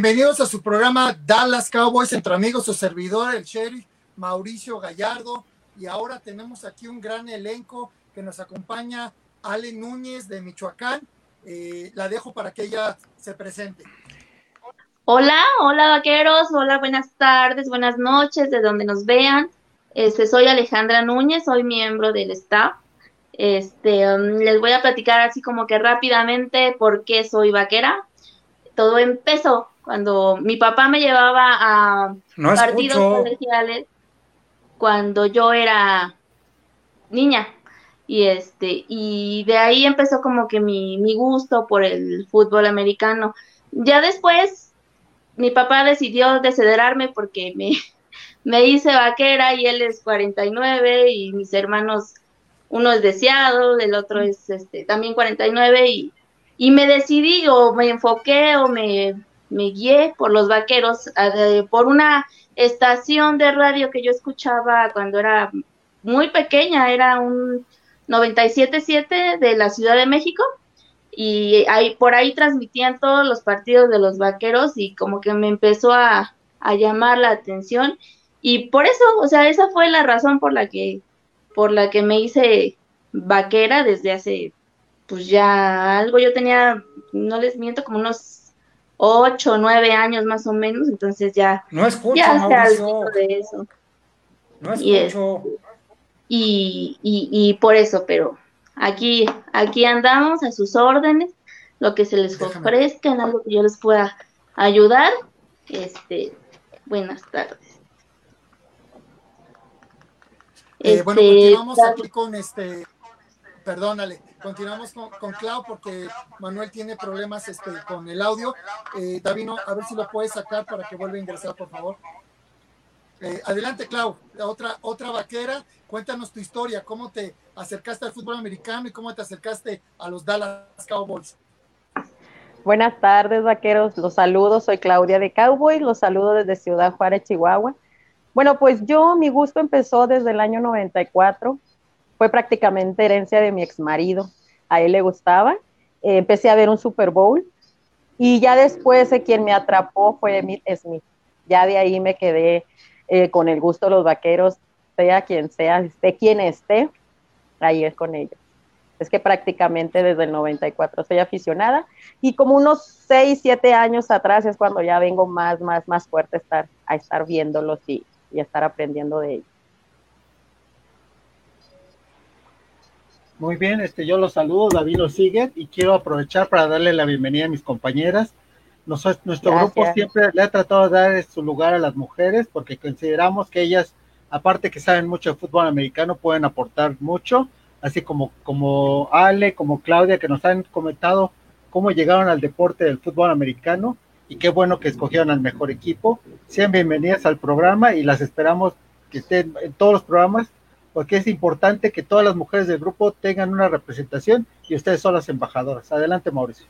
Bienvenidos a su programa Dallas Cowboys entre amigos, su servidor, el sheriff Mauricio Gallardo. Y ahora tenemos aquí un gran elenco que nos acompaña Ale Núñez de Michoacán. Eh, la dejo para que ella se presente. Hola, hola vaqueros, hola, buenas tardes, buenas noches, de donde nos vean. Este, soy Alejandra Núñez, soy miembro del staff. Este, um, les voy a platicar así como que rápidamente por qué soy vaquera todo empezó cuando mi papá me llevaba a partidos colegiales cuando yo era niña. Y este, y de ahí empezó como que mi, mi gusto por el fútbol americano. Ya después, mi papá decidió desederarme porque me, me hice vaquera y él es 49 y mis hermanos, uno es deseado, el otro es este, también 49 y y me decidí o me enfoqué o me, me guié por los vaqueros, por una estación de radio que yo escuchaba cuando era muy pequeña, era un 97.7 de la Ciudad de México y ahí, por ahí transmitían todos los partidos de los vaqueros y como que me empezó a, a llamar la atención. Y por eso, o sea, esa fue la razón por la que por la que me hice vaquera desde hace pues ya algo, yo tenía, no les miento, como unos ocho nueve años más o menos, entonces ya, no escucho, ya algo de eso. No escucho. Y, y, y, por eso, pero aquí, aquí andamos a sus órdenes, lo que se les ofrezca, en algo que yo les pueda ayudar. Este, buenas tardes. Eh, bueno, este, continuamos aquí con este, perdónale, continuamos con, Clau porque Manuel tiene problemas este, con el audio. Eh, Davino, a ver si lo puedes sacar para que vuelva a ingresar, por favor. Eh, adelante, Clau, otra, otra vaquera. Cuéntanos tu historia, cómo te acercaste al fútbol americano y cómo te acercaste a los Dallas Cowboys. Buenas tardes, vaqueros. Los saludo. Soy Claudia de Cowboys. Los saludo desde Ciudad Juárez, Chihuahua. Bueno, pues yo, mi gusto empezó desde el año 94 fue prácticamente herencia de mi ex marido. A él le gustaba. Eh, empecé a ver un Super Bowl y ya después eh, quien me atrapó fue Emmitt Smith. Ya de ahí me quedé eh, con el gusto de los vaqueros, sea quien sea, esté quien esté, ahí es con ellos. Es que prácticamente desde el 94 soy aficionada y como unos 6, 7 años atrás es cuando ya vengo más, más, más fuerte a estar, a viéndolos y, y estar aprendiendo de ellos. Muy bien, este, yo los saludo, David lo sigue y quiero aprovechar para darle la bienvenida a mis compañeras. nuestro grupo siempre le ha tratado de dar su lugar a las mujeres porque consideramos que ellas, aparte que saben mucho de fútbol americano, pueden aportar mucho, así como, como Ale, como Claudia, que nos han comentado cómo llegaron al deporte del fútbol americano y qué bueno que escogieron al mejor equipo. Sean bienvenidas al programa y las esperamos que estén en todos los programas porque es importante que todas las mujeres del grupo tengan una representación y ustedes son las embajadoras. Adelante, Mauricio.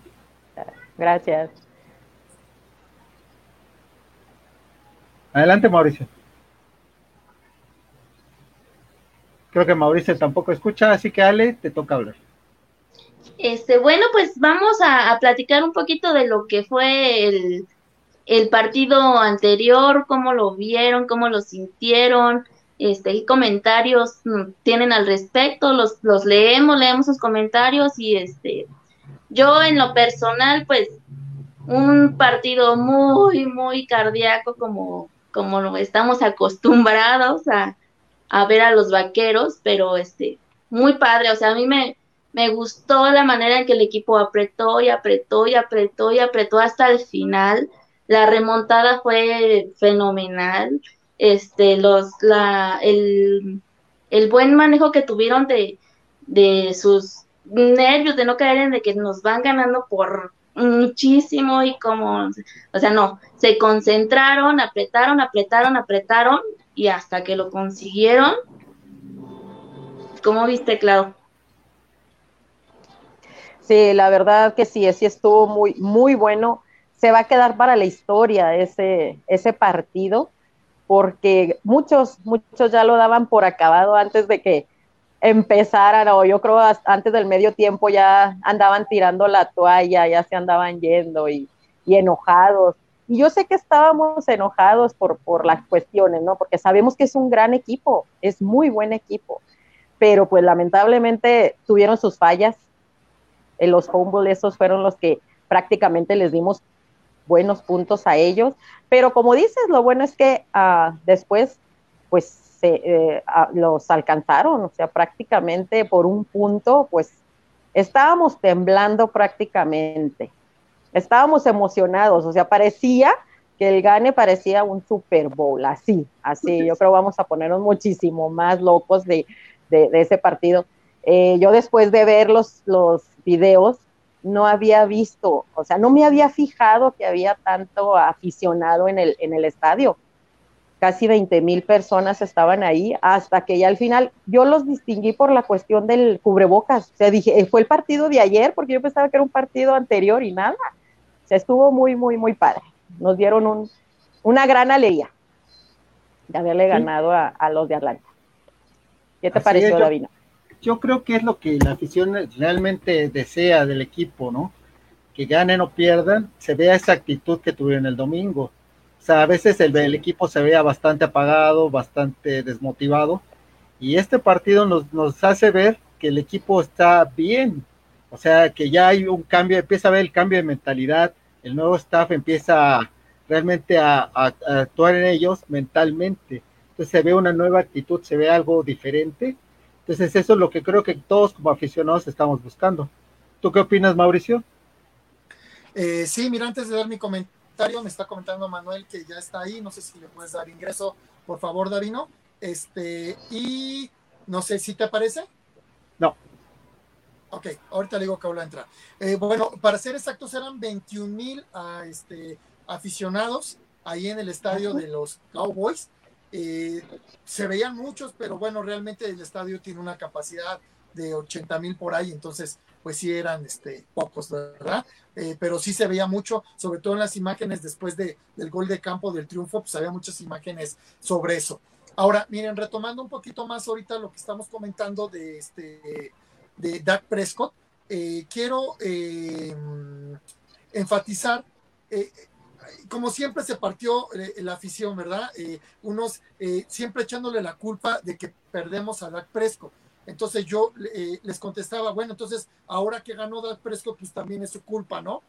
Gracias. Adelante, Mauricio. Creo que Mauricio tampoco escucha, así que Ale, te toca hablar. Este, bueno, pues vamos a, platicar un poquito de lo que fue el, el partido anterior, cómo lo vieron, cómo lo sintieron, este, qué comentarios mm, tienen al respecto, los, los leemos, leemos sus comentarios y este, yo en lo personal, pues, un partido muy, muy cardíaco como, como estamos acostumbrados a, a ver a los vaqueros, pero este, muy padre, o sea, a mí me, me gustó la manera en que el equipo apretó y apretó y apretó y apretó hasta el final. La remontada fue fenomenal este, los, la, el, el buen manejo que tuvieron de, de sus nervios, de no caer en de que nos van ganando por muchísimo y como, o sea, no, se concentraron, apretaron, apretaron, apretaron y hasta que lo consiguieron. ¿Cómo viste, Clau? Sí, la verdad que sí, sí estuvo muy, muy bueno. Se va a quedar para la historia ese, ese partido porque muchos, muchos ya lo daban por acabado antes de que empezaran, o yo creo antes del medio tiempo ya andaban tirando la toalla, ya se andaban yendo y, enojados. Y yo sé que estábamos enojados por, por las cuestiones, ¿no? Porque sabemos que es un gran equipo, es muy buen equipo, pero pues lamentablemente tuvieron sus fallas. En los fumbles esos fueron los que prácticamente les dimos buenos puntos a ellos, pero como dices, lo bueno es que uh, después pues se, eh, los alcanzaron, o sea, prácticamente por un punto, pues estábamos temblando prácticamente, estábamos emocionados, o sea, parecía que el gane parecía un Super Bowl, así, así, yo creo vamos a ponernos muchísimo más locos de, de, ese partido. Eh, yo después de ver los, los videos, no había visto, o sea, no me había fijado que había tanto aficionado en el, en el estadio. Casi 20 mil personas estaban ahí hasta que ya al final yo los distinguí por la cuestión del cubrebocas. O sea, dije, eh, fue el partido de ayer porque yo pensaba que era un partido anterior y nada. O sea, estuvo muy, muy, muy padre. Nos dieron un, una gran alegría de haberle ganado a, los de Atlanta. ¿Qué te pareció, Davina? Yo creo que es lo que la afición realmente desea del equipo, ¿no? Que ganen o pierdan, se vea esa actitud que tuvieron el domingo. O sea, a veces el, el equipo se vea bastante apagado, bastante desmotivado, y este partido nos, nos hace ver que el equipo está bien, o sea, que ya hay un cambio, empieza a ver el cambio de mentalidad, el nuevo staff empieza realmente a, a actuar en ellos mentalmente. Entonces se ve una nueva actitud, se ve algo diferente entonces eso es lo que creo que todos como aficionados estamos buscando. ¿Tú qué opinas, Mauricio? Eh, sí, mira, antes de dar mi comentario, me está comentando Manuel que ya está ahí, no sé si le puedes dar ingreso, por favor, Davino. Este, y no sé si te parece. No. Ok, ahorita le digo que habla entrar. Eh, bueno, para ser exactos, eran 21 mil ah, este, aficionados ahí en el estadio de los Cowboys. Eh, se veían muchos, pero bueno, realmente el estadio tiene una capacidad de 80 mil por ahí, entonces pues sí eran este, pocos, ¿verdad? Eh, pero sí se veía mucho, sobre todo en las imágenes después de, del gol de campo del triunfo, pues había muchas imágenes sobre eso. Ahora, miren, retomando un poquito más ahorita lo que estamos comentando de, este, de Dak Prescott, eh, quiero enfatizar como siempre se partió eh, la afición, ¿verdad? Eh, unos eh, siempre echándole la culpa de que perdemos a Dak Prescott. Entonces yo les contestaba, bueno, entonces ahora que ganó Dak Prescott, pues también es su culpa, ¿no?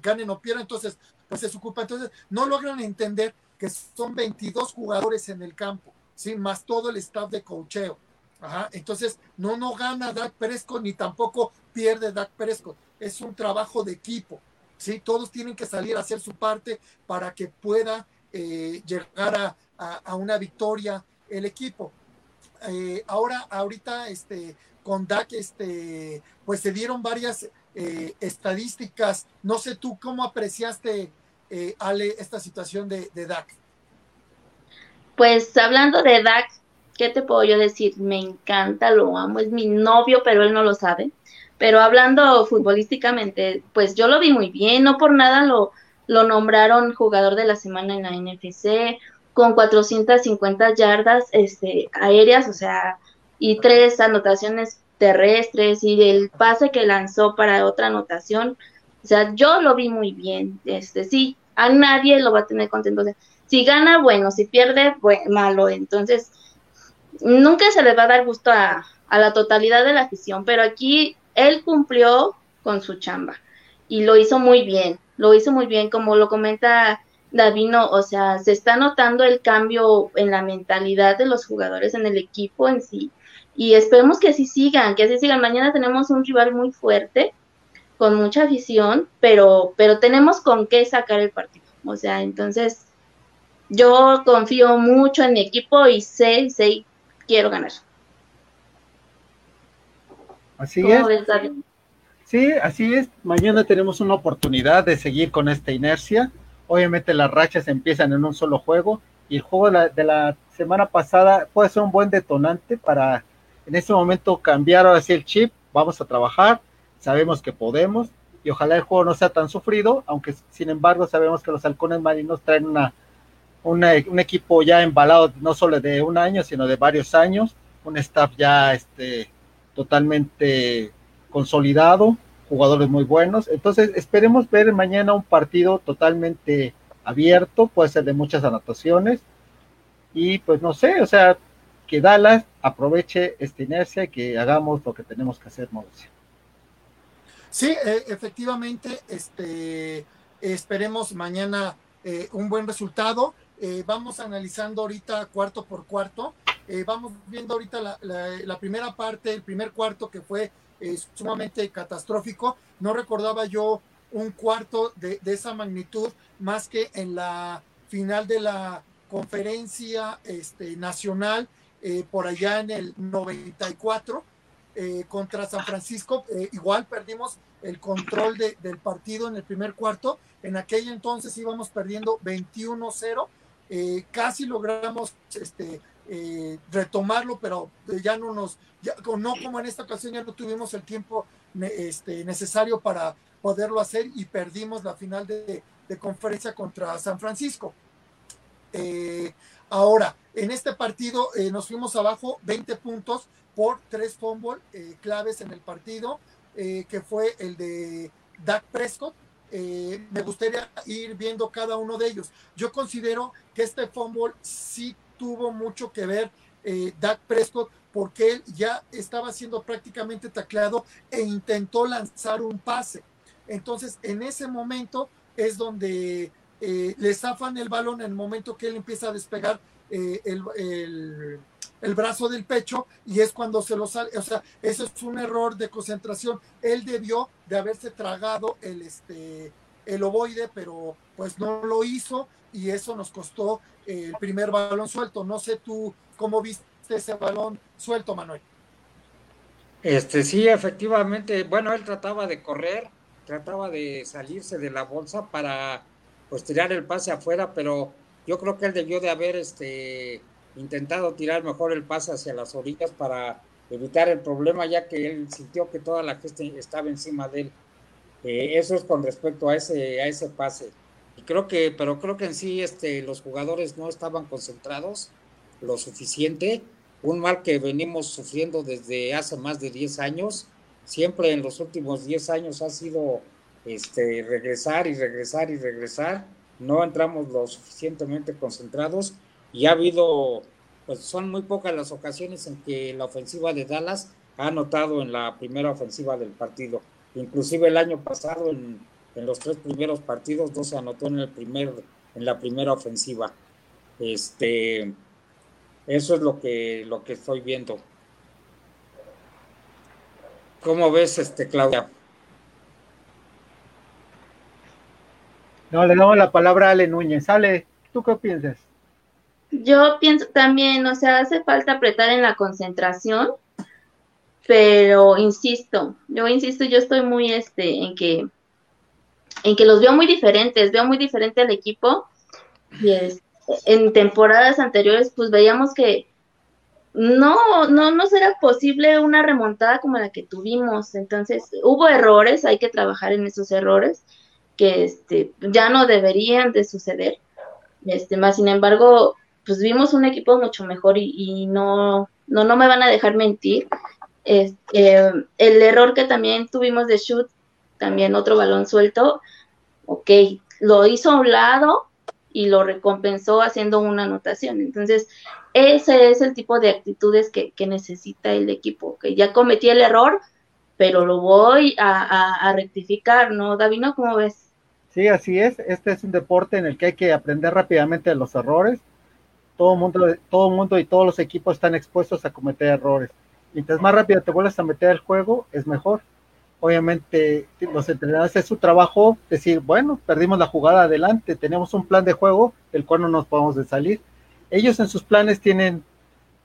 ganen o pierdan, entonces pues es su culpa. Entonces no logran entender que son 22 jugadores en el campo, ¿sí? Más todo el staff de cocheo. Entonces no, no gana Dak Prescott ni tampoco pierde Dak Prescott. Es un trabajo de equipo. ¿Sí? Todos tienen que salir a hacer su parte para que pueda eh, llegar a, una victoria el equipo. Eh, ahora, ahorita, este, con DAC, este, pues se dieron varias eh, estadísticas. No sé tú cómo apreciaste, Ale, esta situación de, de DAC. Pues hablando de DAC, ¿qué te puedo yo decir? Me encanta, lo amo, es mi novio, pero él no lo sabe. Pero hablando futbolísticamente, pues yo lo vi muy bien, no por nada lo, nombraron jugador de la semana en la NFC, con 450 yardas este, aéreas, o sea, y tres anotaciones terrestres y el pase que lanzó para otra anotación, o sea, yo lo vi muy bien, este, sí, a nadie lo va a tener contento, o sea, si gana, bueno, si pierde, bueno, malo, entonces, nunca se le va a dar gusto a, a la totalidad de la afición, pero aquí él cumplió con su chamba y lo hizo muy bien, lo hizo muy bien, como lo comenta Davino, o sea, se está notando el cambio en la mentalidad de los jugadores en el equipo en sí. Y esperemos que así sigan, que así sigan. Mañana tenemos un rival muy fuerte, con mucha afición, pero, pero tenemos con qué sacar el partido. O sea, entonces yo confío mucho en mi equipo y sé, sé, quiero ganar. Así es. Sí, así es. Mañana tenemos una oportunidad de seguir con esta inercia. Obviamente las rachas empiezan en un solo juego y el juego de la, semana pasada puede ser un buen detonante para en este momento cambiar ahora sí el chip. Vamos a trabajar, sabemos que podemos y ojalá el juego no sea tan sufrido, aunque sin embargo sabemos que los halcones marinos traen una, una, un equipo ya embalado no solo de un año, sino de varios años, un staff ya este, totalmente consolidado, jugadores muy buenos. Entonces, esperemos ver mañana un partido totalmente abierto, puede ser de muchas anotaciones. Y pues no sé, o sea, que Dallas aproveche esta inercia y que hagamos lo que tenemos que hacer, Mauricio. Sí, eh, efectivamente, este, esperemos mañana eh, un buen resultado. Eh, vamos analizando ahorita cuarto por cuarto. vamos viendo ahorita la, la, primera parte, el primer cuarto que fue sumamente catastrófico. No recordaba yo un cuarto de, de, esa magnitud más que en la final de la conferencia este, nacional por allá en el 94 eh, contra San Francisco. Eh, igual perdimos el control del partido en el primer cuarto. En aquel entonces íbamos perdiendo 21-0. Eh, casi logramos este, retomarlo, pero ya no nos, ya, no como en esta ocasión ya no tuvimos el tiempo este, necesario para poderlo hacer y perdimos la final de, conferencia contra San Francisco. ahora, en este partido nos fuimos abajo 20 puntos, por tres fumbles eh, claves en el partido, eh, que fue el de Dak Prescott. Eh, me gustaría ir viendo cada uno de ellos. Yo considero que este fumble sí tuvo mucho que ver Dak Prescott porque él ya estaba siendo prácticamente tacleado e intentó lanzar un pase. Entonces, en ese momento es donde le zafan el balón en el momento que él empieza a despegar el el brazo del pecho y es cuando se lo sale, o sea, eso es un error de concentración. Él debió de haberse tragado el, este, el ovoide, pero pues no lo hizo y eso nos costó el primer balón suelto. No sé tú cómo viste ese balón suelto, Manuel. Este sí, efectivamente, bueno, él trataba de correr, trataba de salirse de la bolsa para pues tirar el pase afuera, pero yo creo que él debió de haber este intentado tirar mejor el pase hacia las orillas para evitar el problema, ya que él sintió que toda la gente estaba encima de él. Eh, eso es con respecto a ese, a ese pase. Y creo que, pero creo que en sí este, los jugadores no estaban concentrados lo suficiente. Un mal que venimos sufriendo desde hace más de 10 años. Siempre en los últimos 10 años ha sido este, regresar y regresar y regresar. No entramos lo suficientemente concentrados y ha habido, pues son muy pocas las ocasiones en que la ofensiva de Dallas ha anotado en la primera ofensiva del partido. Inclusive el año pasado en, los tres primeros partidos no se anotó en el primer, en la primera ofensiva. Este, eso es lo que, lo que estoy viendo. ¿Cómo ves, este, Claudia? No, le damos la palabra a Ale Núñez. Ale, ¿tú qué piensas? Yo pienso también, o sea, hace falta apretar en la concentración, pero insisto, yo insisto, yo estoy muy este en que en que los veo muy diferentes, veo muy diferente al equipo y en temporadas anteriores pues veíamos que no, no, no será posible una remontada como la que tuvimos. Entonces, hubo errores, hay que trabajar en esos errores que este, ya no deberían de suceder. Este, más sin embargo, pues vimos un equipo mucho mejor y, no, no, no me van a dejar mentir. Este, el error que también tuvimos de shoot, también otro balón suelto, ok, lo hizo a un lado y lo recompensó haciendo una anotación. Entonces, ese es el tipo de actitudes que, necesita el equipo, que ya cometí el error, pero lo voy a, rectificar, ¿no, Davino? ¿Cómo ves? Sí, así es. Este es un deporte en el que hay que aprender rápidamente los errores todo mundo, todo mundo y todos los equipos están expuestos a cometer errores. Mientras más rápido te vuelves a meter al juego, es mejor. Obviamente, los entrenadores es su trabajo decir, bueno, perdimos la jugada adelante, tenemos un plan de juego del cual no nos podemos de salir. Ellos en sus planes tienen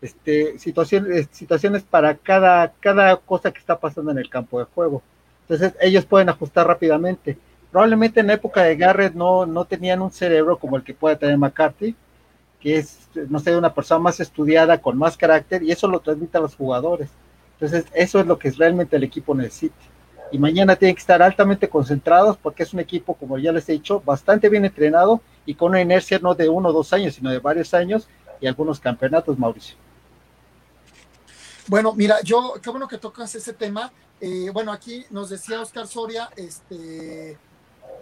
este, situaciones, situaciones para cada, cada cosa que está pasando en el campo de juego. Entonces, ellos pueden ajustar rápidamente. Probablemente en la época de Garrett no, no tenían un cerebro como el que puede tener McCarthy, que es, no sé, una persona más estudiada, con más carácter, y eso lo transmite a los jugadores. Entonces, eso es lo que realmente el equipo necesita. Y mañana tienen que estar altamente concentrados porque es un equipo, como ya les he dicho, bastante bien entrenado y con una inercia no de uno o dos años, sino de varios años y algunos campeonatos, Mauricio. Bueno, mira, yo, qué bueno que tocas ese tema. Eh, bueno, aquí nos decía Oscar Soria, este,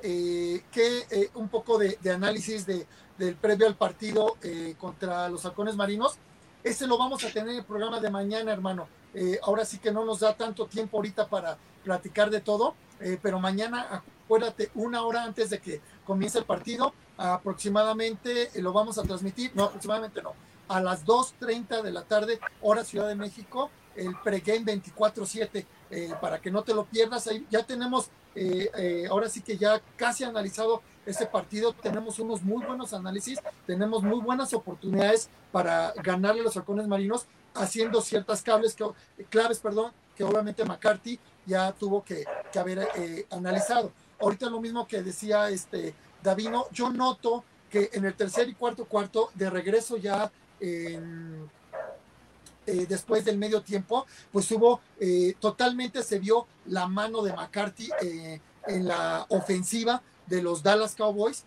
eh, que eh, un poco de, análisis de, del previo al partido contra los halcones marinos. Ese lo vamos a tener en el programa de mañana, hermano. ahora sí que no nos da tanto tiempo ahorita para platicar de todo, pero mañana acuérdate, una hora antes de que comience el partido, aproximadamente lo vamos a transmitir, no, aproximadamente no, a las 2.30 de la tarde, hora Ciudad de México, el pregame 24-7, eh, para que no te lo pierdas. Ahí ya tenemos, eh, eh, ahora sí que ya casi analizado ese partido, tenemos unos muy buenos análisis, tenemos muy buenas oportunidades para ganarle a los halcones marinos, haciendo ciertas cables que, claves, perdón, que obviamente McCarthy ya tuvo que, que haber analizado. Ahorita lo mismo que decía este Davino, yo noto que en el tercer y cuarto cuarto, de regreso ya en eh, después del medio tiempo, pues hubo eh, totalmente se vio la mano de McCarthy eh, en la ofensiva de los Dallas Cowboys.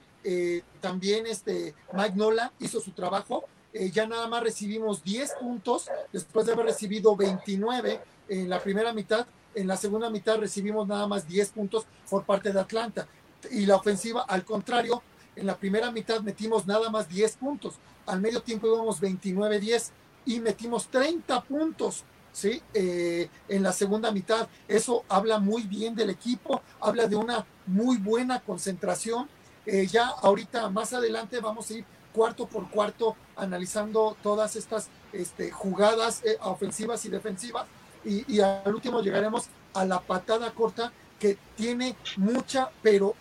también este Mike Nola hizo su trabajo. ya nada más recibimos 10 puntos después de haber recibido 29 en la primera mitad. En la segunda mitad recibimos nada más 10 puntos por parte de Atlanta. Y la ofensiva, al contrario, en la primera mitad metimos nada más 10 puntos. Al medio tiempo íbamos 29-10 y metimos 30 puntos. ¿Sí? Eh, en la segunda mitad. Eso habla muy bien del equipo, habla de una muy buena concentración. Eh, ya ahorita más adelante vamos a ir cuarto por cuarto analizando todas estas este, jugadas eh, ofensivas y defensivas y, al último llegaremos a la patada corta que tiene mucha, pero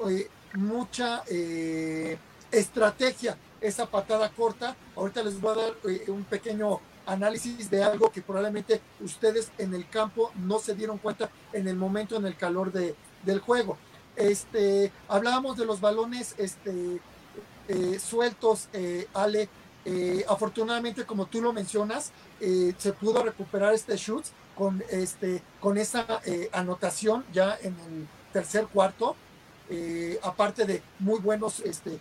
mucha estrategia esa patada corta. Ahorita les voy a dar un pequeño análisis de algo que probablemente ustedes en el campo no se dieron cuenta en el momento, en el calor de, del juego. Este, hablábamos de los balones este, eh, sueltos, eh, Ale. Eh, afortunadamente, como tú lo mencionas, se pudo recuperar este shoot con, este, con esa anotación ya en el tercer cuarto. aparte de muy buenos este,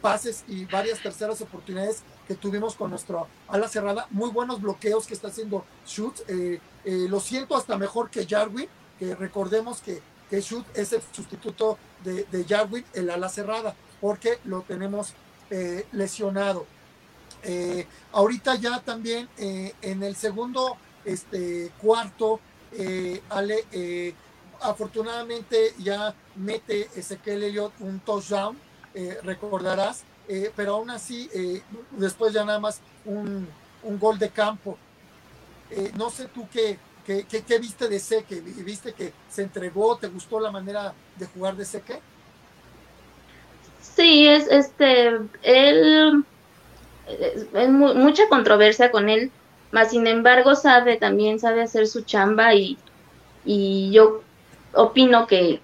pases y varias terceras oportunidades que tuvimos con nuestro ala cerrada, muy buenos bloqueos que está haciendo Schutz, eh, eh, lo siento hasta mejor que Jarwin, que recordemos que, que Schutz es el sustituto de, Jarwin, el ala cerrada, porque lo tenemos eh, lesionado. ahorita ya también en el segundo este, cuarto, Ale, afortunadamente ya mete Ezequiel Elliott un touchdown, recordarás, eh, pero aún así, eh, después ya nada más un, gol de campo. Eh, no sé tú qué, qué, viste de Seque, viste que se entregó, ¿te gustó la manera de jugar de Seque? Sí, es este, él, es mucha controversia con él, mas sin embargo sabe, también sabe hacer su chamba y, y yo opino que,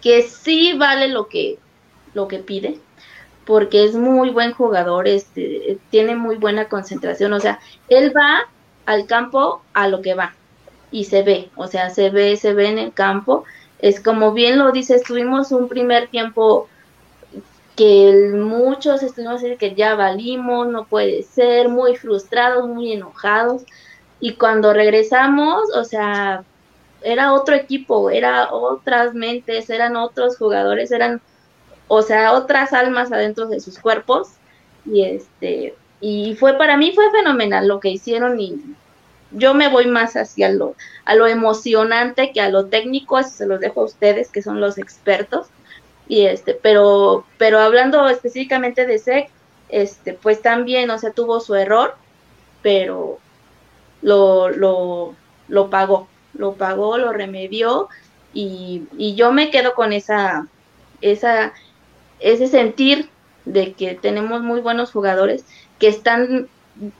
que sí vale lo que, lo que pide porque es muy buen jugador, este, tiene muy buena concentración, o sea, él va al campo a lo que va y se ve, o sea, se ve, se ve en el campo, es como bien lo dice, estuvimos un primer tiempo que muchos estuvimos que ya valimos, no puede ser, muy frustrados, muy enojados, y cuando regresamos, o sea, era otro equipo, era otras mentes, eran otros jugadores, eran o sea, otras almas adentro de sus cuerpos. Y este, y fue para mí fue fenomenal lo que hicieron y yo me voy más hacia lo, a lo emocionante que a lo técnico, eso se los dejo a ustedes que son los expertos. Y este, pero, pero hablando específicamente de SEC, este, pues también, o sea, tuvo su error, pero lo, lo, lo pagó, lo pagó, lo remedió, y, y yo me quedo con esa, esa, ese sentir de que tenemos muy buenos jugadores que están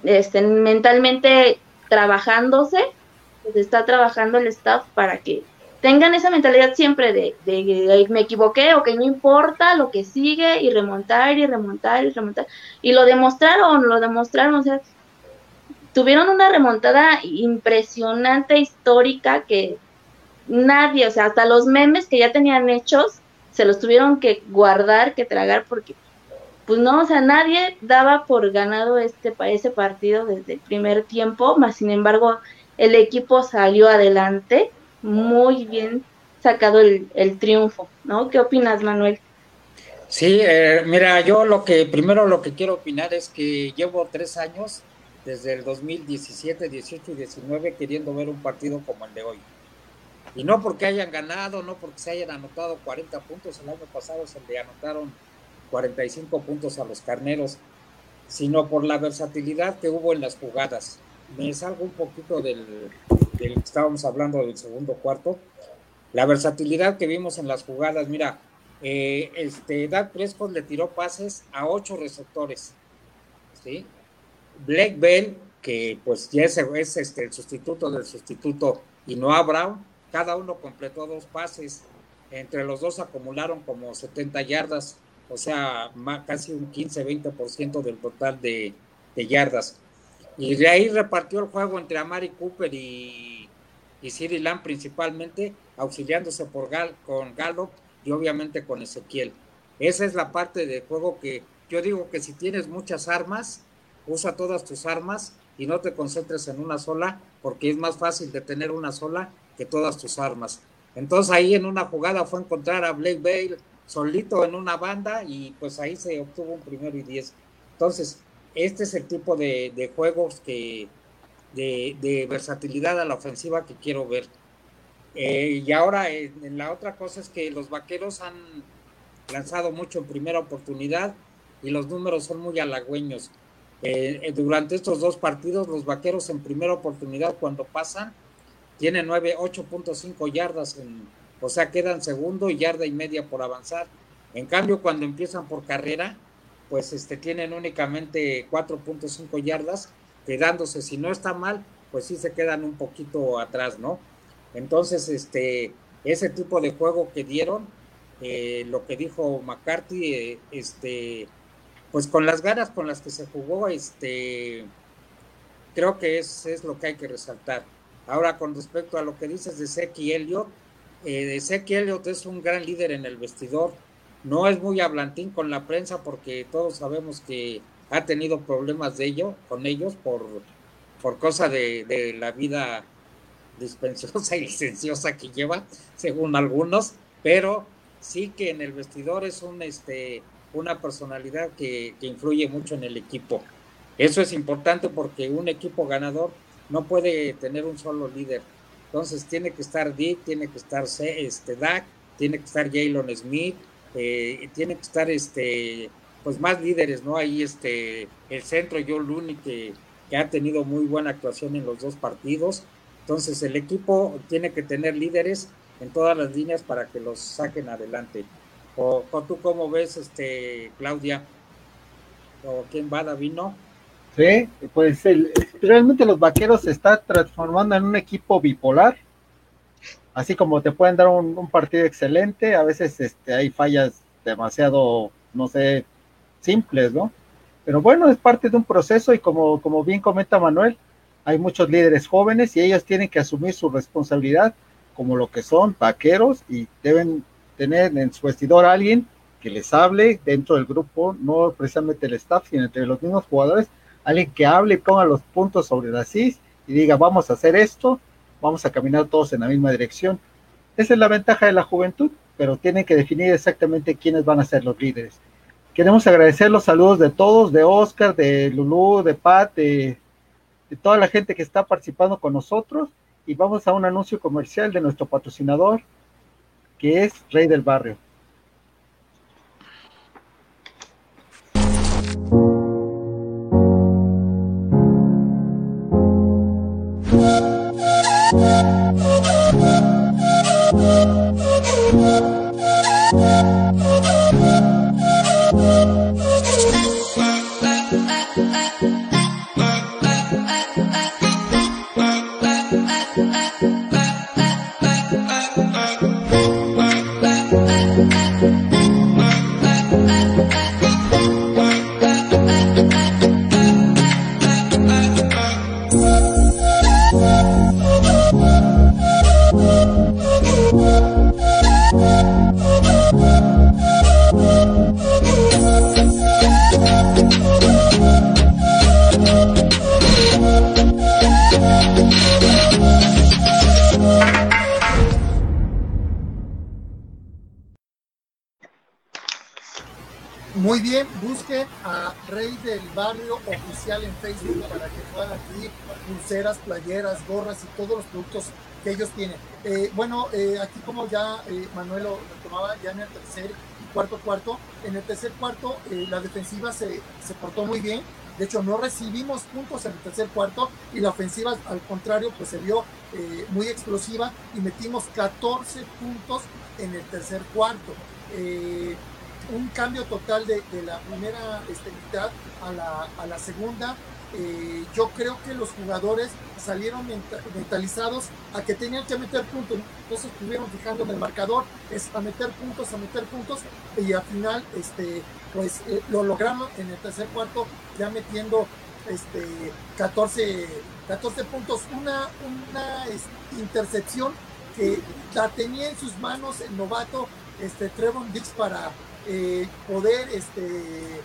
este, mentalmente trabajándose, pues está trabajando el staff para que tengan esa mentalidad siempre de, de, me equivoqué o que no importa lo que sigue y remontar y remontar y remontar. Y lo demostraron, lo demostraron, o sea, tuvieron una remontada impresionante, histórica, que nadie, o sea, hasta los memes que ya tenían hechos, se los tuvieron que guardar, que tragar, porque, pues no, o sea, nadie daba por ganado este, ese partido desde el primer tiempo, más sin embargo, el equipo salió adelante, muy bien sacado el, triunfo, ¿no? ¿Qué opinas, Manuel? Sí, eh, mira, yo lo que primero lo que quiero opinar es que llevo tres años, desde el 2017, 18 y 19, queriendo ver un partido como el de hoy. Y no porque hayan ganado, no porque se hayan anotado 40 puntos, el año pasado se le anotaron 45 puntos a los carneros, sino por la versatilidad que hubo en las jugadas. Me salgo un poquito del, que estábamos hablando del segundo cuarto. La versatilidad que vimos en las jugadas, mira, eh, este, Dak Prescott le tiró pases a ocho receptores. ¿sí? Blake Bell, que pues ya es, este, el sustituto del sustituto, y Noah Brown, cada uno completó dos pases. Entre los dos acumularon como 70 yardas, o sea, casi un 15-20% del total de, yardas. Y de ahí repartió el juego entre Amari Cooper y, y Siri Lamb principalmente, auxiliándose por Gal, con Gallup y obviamente con Ezequiel. Esa es la parte del juego que yo digo que si tienes muchas armas, usa todas tus armas y no te concentres en una sola, porque es más fácil de tener una sola que todas tus armas. Entonces ahí en una jugada fue encontrar a Blake Bale solito en una banda y pues ahí se obtuvo un primero y diez. Entonces, este es el tipo de, juegos que de, versatilidad a la ofensiva que quiero ver. Eh, y ahora en la otra cosa es que los vaqueros han lanzado mucho en primera oportunidad y los números son muy halagüeños. Eh, eh, durante estos dos partidos, los vaqueros en primera oportunidad cuando pasan tienen 9, 8.5 yardas, o sea, quedan segundo y yarda y media por avanzar. En cambio, cuando empiezan por carrera, pues este, tienen únicamente 4.5 yardas, quedándose, si no está mal, pues sí se quedan un poquito atrás, ¿no? Entonces, este, ese tipo de juego que dieron, eh, lo que dijo McCarthy, eh, este, pues con las ganas con las que se jugó, este, creo que es, es lo que hay que resaltar. Ahora, con respecto a lo que dices de Seki Elliott, eh, Seki Elliott es un gran líder en el vestidor. No es muy hablantín con la prensa porque todos sabemos que ha tenido problemas de ello, con ellos por, por cosa de, la vida dispensiosa y licenciosa que lleva, según algunos, pero sí que en el vestidor es un, este, una personalidad que, influye mucho en el equipo. Eso es importante porque un equipo ganador no puede tener un solo líder. Entonces tiene que estar Dick, tiene que estar este, Dak, tiene que estar Jalen Smith, eh, tiene que estar este, pues más líderes, ¿no? Ahí este, el centro Joe Looney que, que ha tenido muy buena actuación en los dos partidos. Entonces el equipo tiene que tener líderes en todas las líneas para que los saquen adelante. O, tú cómo ves, este Claudia, o quién va, David, ¿no? Sí, pues realmente los vaqueros se están transformando en un equipo bipolar. Así como te pueden dar un, partido excelente, a veces este, hay fallas demasiado, no sé, simples, ¿no? Pero bueno, es parte de un proceso y como, como bien comenta Manuel, hay muchos líderes jóvenes y ellos tienen que asumir su responsabilidad como lo que son vaqueros y deben tener en su vestidor a alguien que les hable dentro del grupo, no precisamente el staff, sino entre los mismos jugadores, alguien que hable y ponga los puntos sobre las CIS y diga, vamos a hacer esto, vamos a caminar todos en la misma dirección. Esa es la ventaja de la juventud, pero tienen que definir exactamente quiénes van a ser los líderes. Queremos agradecer los saludos de todos, de Oscar, de Lulú, de Pat, de toda la gente que está participando con nosotros y vamos a un anuncio comercial de nuestro patrocinador que es Rey del Barrio. A Rey del Barrio Oficial en Facebook para que puedan adquirir pulseras, playeras, gorras y todos los productos que ellos tienen. Eh, bueno, eh, aquí como ya eh, Manuel lo tomaba ya en el tercer y cuarto cuarto, en el tercer cuarto la defensiva se, se portó muy bien, de hecho, no recibimos puntos en el tercer cuarto y la ofensiva, al contrario, pues se vio muy explosiva y metimos 14 puntos en el tercer cuarto un cambio total de, la primera este, mitad a la, a la segunda. Eh, yo creo que los jugadores salieron mentalizados a que tenían que meter puntos, entonces estuvieron fijando en el marcador, es a meter puntos, a meter puntos, y al final, este, pues eh, lo logramos en el tercer cuarto, ya metiendo este, 14, 14 puntos, una, una intercepción que la tenía en sus manos el novato este, Trevon Dix para eh, poder este,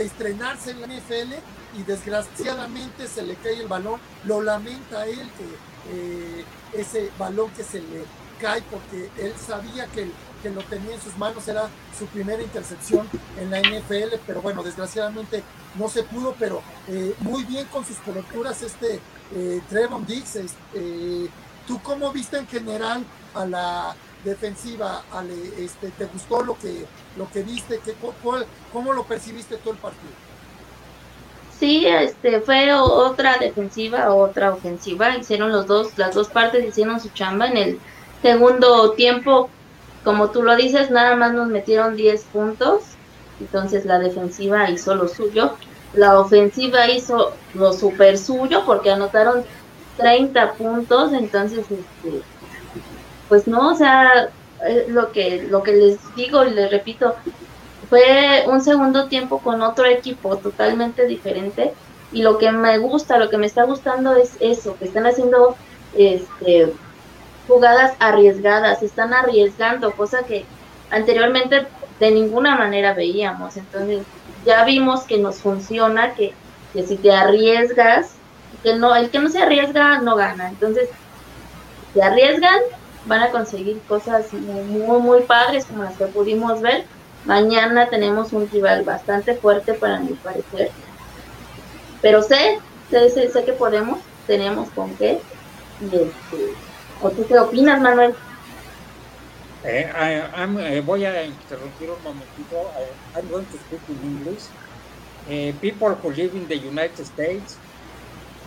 estrenarse en la NFL y desgraciadamente se le cae el balón. Lo lamenta él que eh, ese balón que se le cae porque él sabía que, que, lo tenía en sus manos, era su primera intercepción en la NFL, pero bueno, desgraciadamente no se pudo, pero eh, muy bien con sus coberturas este Trevon Dix. ¿Tú cómo viste en general a la defensiva, Ale, este, ¿te gustó lo que, lo que viste? ¿Qué, ¿Cómo lo percibiste todo el partido? Sí, este, fue otra defensiva, otra ofensiva, hicieron los dos, las dos partes hicieron su chamba en el segundo tiempo, como tú lo dices, nada más nos metieron 10 puntos, entonces la defensiva hizo lo suyo, la ofensiva hizo lo super suyo porque anotaron 30 puntos, entonces este, pues no, o sea, eh, lo que, lo que les digo y les repito, fue un segundo tiempo con otro equipo totalmente diferente y lo que me gusta, lo que me está gustando es eso, que están haciendo este jugadas arriesgadas, están arriesgando, cosa que anteriormente de ninguna manera veíamos. Entonces, ya vimos que nos funciona, que, que si te arriesgas, que no, el que no se arriesga no gana. Entonces, se arriesgan, van a conseguir cosas muy, muy padres como las que pudimos ver. Mañana tenemos un rival bastante fuerte para mi parecer. Pero sé, sé, sé, que podemos, tenemos con qué. Este, ¿O tú qué opinas, Manuel? Eh, eh, voy a interrumpir un momentito. Eh, I'm going to speak in English. people who live in the United States,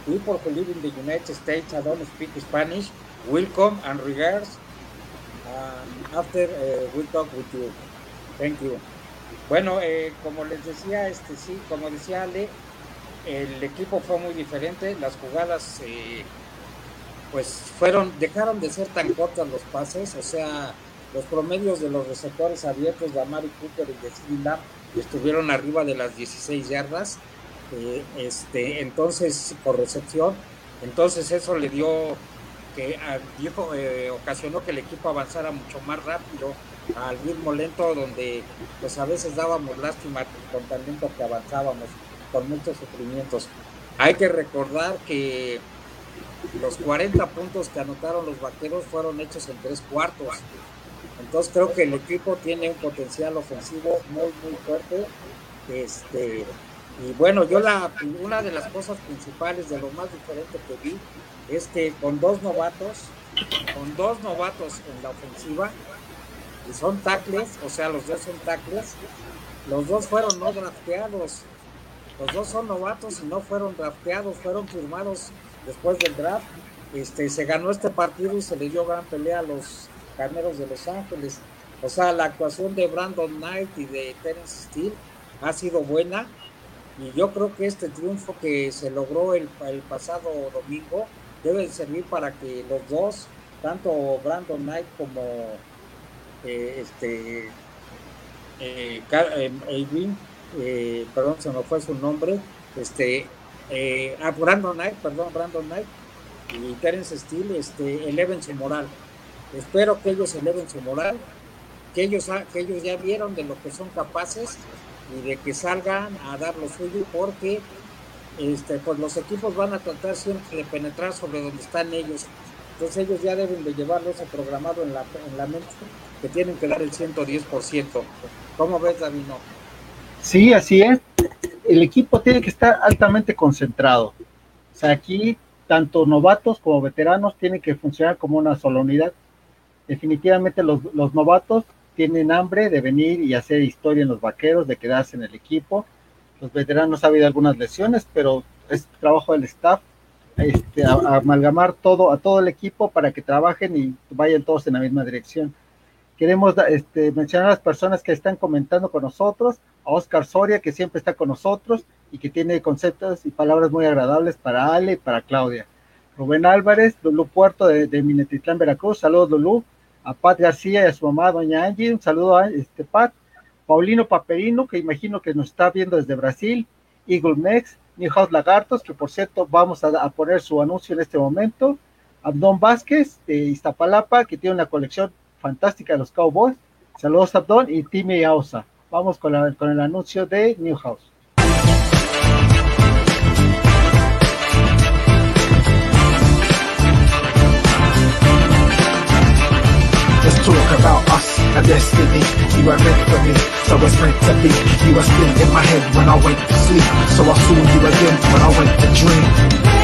people who live in the United States I don't speak Spanish, welcome and regards. Um, after uh, we talk with you. Thank you. Bueno, eh, como les decía, este sí, como decía Ale, el equipo fue muy diferente. Las jugadas, eh, pues fueron, dejaron de ser tan cortas los pases, o sea, los promedios de los receptores abiertos de Amari Cooper y de Steve estuvieron arriba de las 16 yardas. Eh, este, entonces, por recepción, entonces eso le dio que ah, dijo, eh, ocasionó que el equipo avanzara mucho más rápido al ritmo lento donde pues a veces dábamos lástima con tan lento que avanzábamos con muchos sufrimientos. Hay que recordar que los 40 puntos que anotaron los vaqueros fueron hechos en tres cuartos. Entonces creo que el equipo tiene un potencial ofensivo muy muy fuerte. Este y bueno, yo la una de las cosas principales de lo más diferente que vi es que con dos novatos, con dos novatos en la ofensiva, y son tackles, o sea, los dos son tackles, los dos fueron no drafteados, los dos son novatos y no fueron drafteados, fueron firmados después del draft. Este, se ganó este partido y se le dio gran pelea a los carneros de Los Ángeles. O sea, la actuación de Brandon Knight y de Terence Steele ha sido buena. Y yo creo que este triunfo que se logró el, el pasado domingo debe servir para que los dos, tanto Brandon Knight como eh, este eh, eh, eh, perdón, se me fue su nombre, este eh, ah, Brandon Knight, perdón, Brandon Knight y Terence Steele, este, eleven su moral. Espero que ellos eleven su moral, que ellos, que ellos ya vieron de lo que son capaces y de que salgan a dar lo suyo porque este, pues los equipos van a tratar siempre de penetrar sobre donde están ellos. Entonces ellos ya deben de llevarlo eso programado en la, en la mente, que tienen que dar el 110%. ¿Cómo ves, Davino? Sí, así es. El equipo tiene que estar altamente concentrado. O sea, aquí tanto novatos como veteranos tienen que funcionar como una sola unidad. Definitivamente los, los novatos tienen hambre de venir y hacer historia en los vaqueros, de quedarse en el equipo. Los veteranos ha habido algunas lesiones, pero es trabajo del staff este, amalgamar todo a todo el equipo para que trabajen y vayan todos en la misma dirección. Queremos este, mencionar a las personas que están comentando con nosotros, a Oscar Soria, que siempre está con nosotros y que tiene conceptos y palabras muy agradables para Ale y para Claudia. Rubén Álvarez, Lulú Puerto de, de Minetitlán, Veracruz, saludos Lulú, a Pat García y a su mamá, doña Angie, un saludo a este Pat, Paulino Paperino, que imagino que nos está viendo desde Brasil, Eagle Mex, House Lagartos, que por cierto vamos a, poner su anuncio en este momento, Abdón Vázquez de Iztapalapa, que tiene una colección fantástica de los Cowboys, saludos Abdón y Timmy Ausa. Vamos con, con el anuncio de Newhouse. Talk about us, a destiny. You are meant for me, so it's meant to be. You are still in my head when I went to sleep. So I saw you again when I went to dream.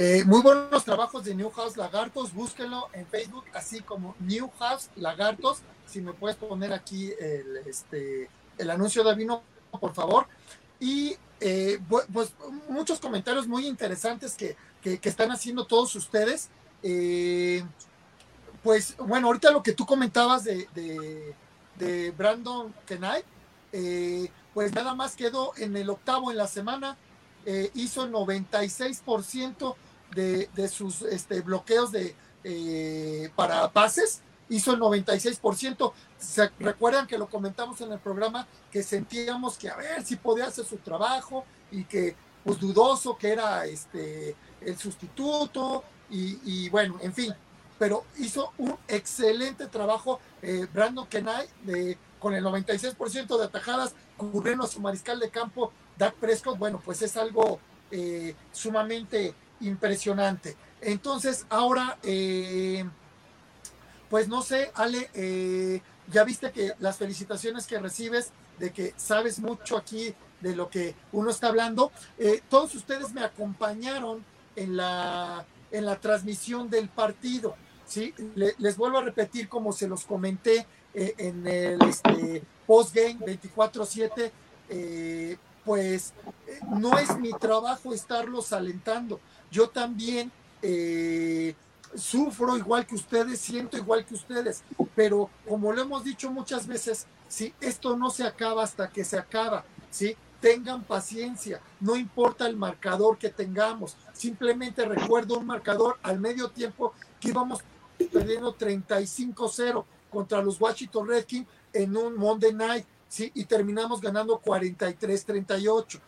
Eh, muy buenos trabajos de Newhouse Lagartos, búsquenlo en Facebook, así como Newhouse Lagartos. Si me puedes poner aquí el, este, el anuncio de vino, por favor. Y eh, pues muchos comentarios muy interesantes que, están haciendo todos ustedes. Eh, pues bueno, ahorita lo que tú comentabas de, de Brandon Kenai, pues nada más quedó en el octavo en la semana, hizo el 96% de, sus este, bloqueos de, eh, para pases, hizo el 96%. ¿Se recuerdan que lo comentamos en el programa que sentíamos que a ver si podía hacer su trabajo y que pues dudoso que era este el sustituto y, bueno, en fin, pero hizo un excelente trabajo eh, Brandon Kenai de, con el 96% de atajadas, cubriendo a su mariscal de campo, Dak Prescott, bueno, pues es algo eh, sumamente impresionante. Entonces, ahora, eh, pues no sé, Ale, eh, ya viste que las felicitaciones que recibes de que sabes mucho aquí de lo que uno está hablando. Eh, todos ustedes me acompañaron en la, en la transmisión del partido. ¿sí? les vuelvo a repetir como se los comenté en el este, postgame 24-7. pues no es mi trabajo estarlos alentando yo también eh, sufro igual que ustedes, siento igual que ustedes, pero como lo hemos dicho muchas veces, si esto no se acaba hasta que se acaba, ¿sí? Tengan paciencia, no importa el marcador que tengamos, simplemente recuerdo un marcador al medio tiempo que íbamos perdiendo 35-0 contra los Washington Redskins en un Monday Night, ¿sí? Y terminamos ganando 43-38.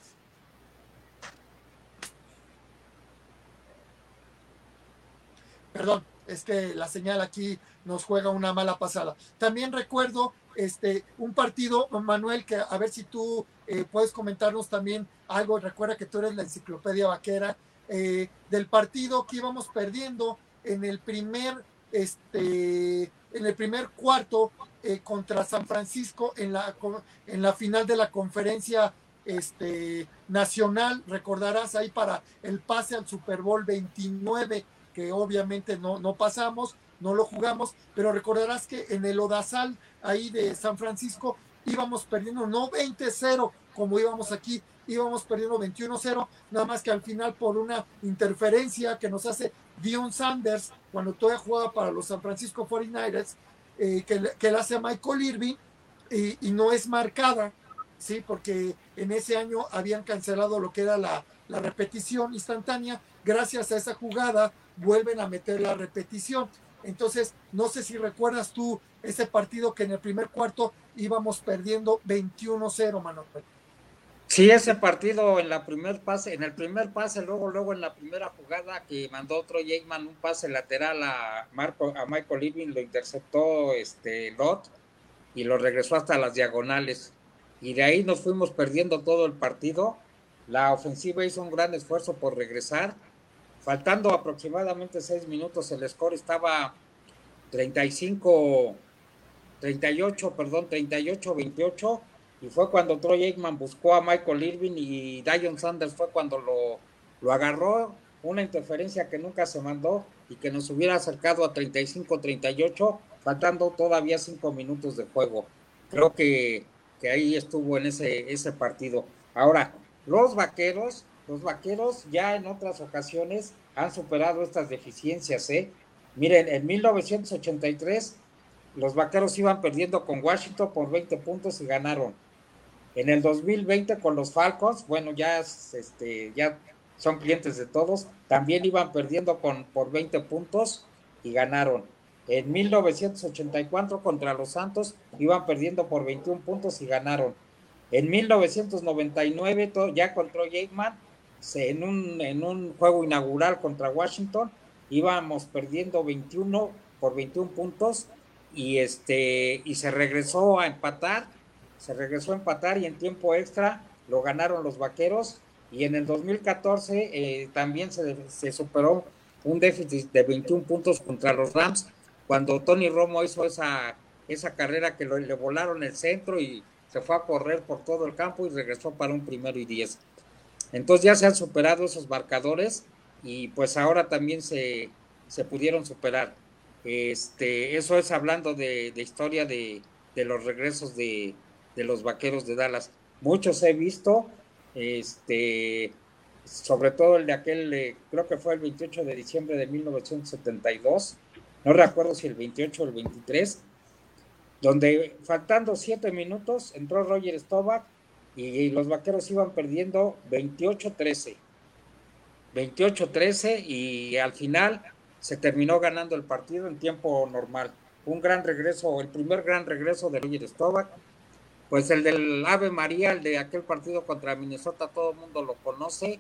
Perdón, es que la señal aquí nos juega una mala pasada. También recuerdo este un partido, Manuel, que a ver si tú eh, puedes comentarnos también algo. Recuerda que tú eres la enciclopedia vaquera eh, del partido que íbamos perdiendo en el primer, este, en el primer cuarto eh, contra San Francisco en la, en la final de la conferencia este, nacional. Recordarás ahí para el pase al Super Bowl 29 obviamente no, no pasamos, no lo jugamos, pero recordarás que en el Odazal ahí de San Francisco íbamos perdiendo no 20-0 como íbamos aquí, íbamos perdiendo 21-0, nada más que al final por una interferencia que nos hace Dion Sanders cuando todavía jugaba para los San Francisco 49ers, eh, que, que le hace a Michael Irving y, y, no es marcada, ¿sí? porque en ese año habían cancelado lo que era la, la repetición instantánea, gracias a esa jugada vuelven a meter la repetición. Entonces, no sé si recuerdas tú ese partido que en el primer cuarto íbamos perdiendo 21-0, Manuel. Sí, ese partido en la primer pase, en el primer pase, luego, luego en la primera jugada que mandó otro Jakeman un pase lateral a Marco, a Michael Living, lo interceptó este Lot y lo regresó hasta las diagonales. Y de ahí nos fuimos perdiendo todo el partido. La ofensiva hizo un gran esfuerzo por regresar. Faltando aproximadamente seis minutos, el score estaba 35, 38, perdón, 38, 28 y fue cuando Troy Aikman buscó a Michael Irving y Dion Sanders fue cuando lo, lo agarró, una interferencia que nunca se mandó y que nos hubiera acercado a 35-38, faltando todavía cinco minutos de juego. Creo que, que, ahí estuvo en ese, ese partido. Ahora, los vaqueros, los vaqueros ya en otras ocasiones han superado estas deficiencias, ¿eh? Miren, en 1983 los vaqueros iban perdiendo con Washington por 20 puntos y ganaron. En el 2020 con los Falcons, bueno, ya, este, ya son clientes de todos, también iban perdiendo con, por 20 puntos y ganaron. En 1984 contra los Santos iban perdiendo por 21 puntos y ganaron. En 1999 ya contra Aikman, en un, en un juego inaugural contra Washington, íbamos perdiendo 21 por 21 puntos y este y se regresó a empatar se regresó a empatar y en tiempo extra lo ganaron los vaqueros y en el 2014 eh, también se, superó un déficit de 21 puntos contra los Rams cuando Tony Romo hizo esa, esa carrera que le volaron el centro y se fue a correr por todo el campo y regresó para un primero y diez. Entonces ya se han superado esos marcadores y pues ahora también se, se pudieron superar. Este, eso es hablando de, de historia de, de los regresos de, de los vaqueros de Dallas. Muchos he visto, este, sobre todo el de aquel, creo que fue el 28 de diciembre de 1972, no recuerdo si el 28 o el 23, donde faltando siete minutos entró Roger Staubach y, los vaqueros iban perdiendo 28-13. 28-13 y al final se terminó ganando el partido en tiempo normal. Un gran regreso, el primer gran regreso de Roger Staubach pues el del Ave María, el de aquel partido contra Minnesota, todo el mundo lo conoce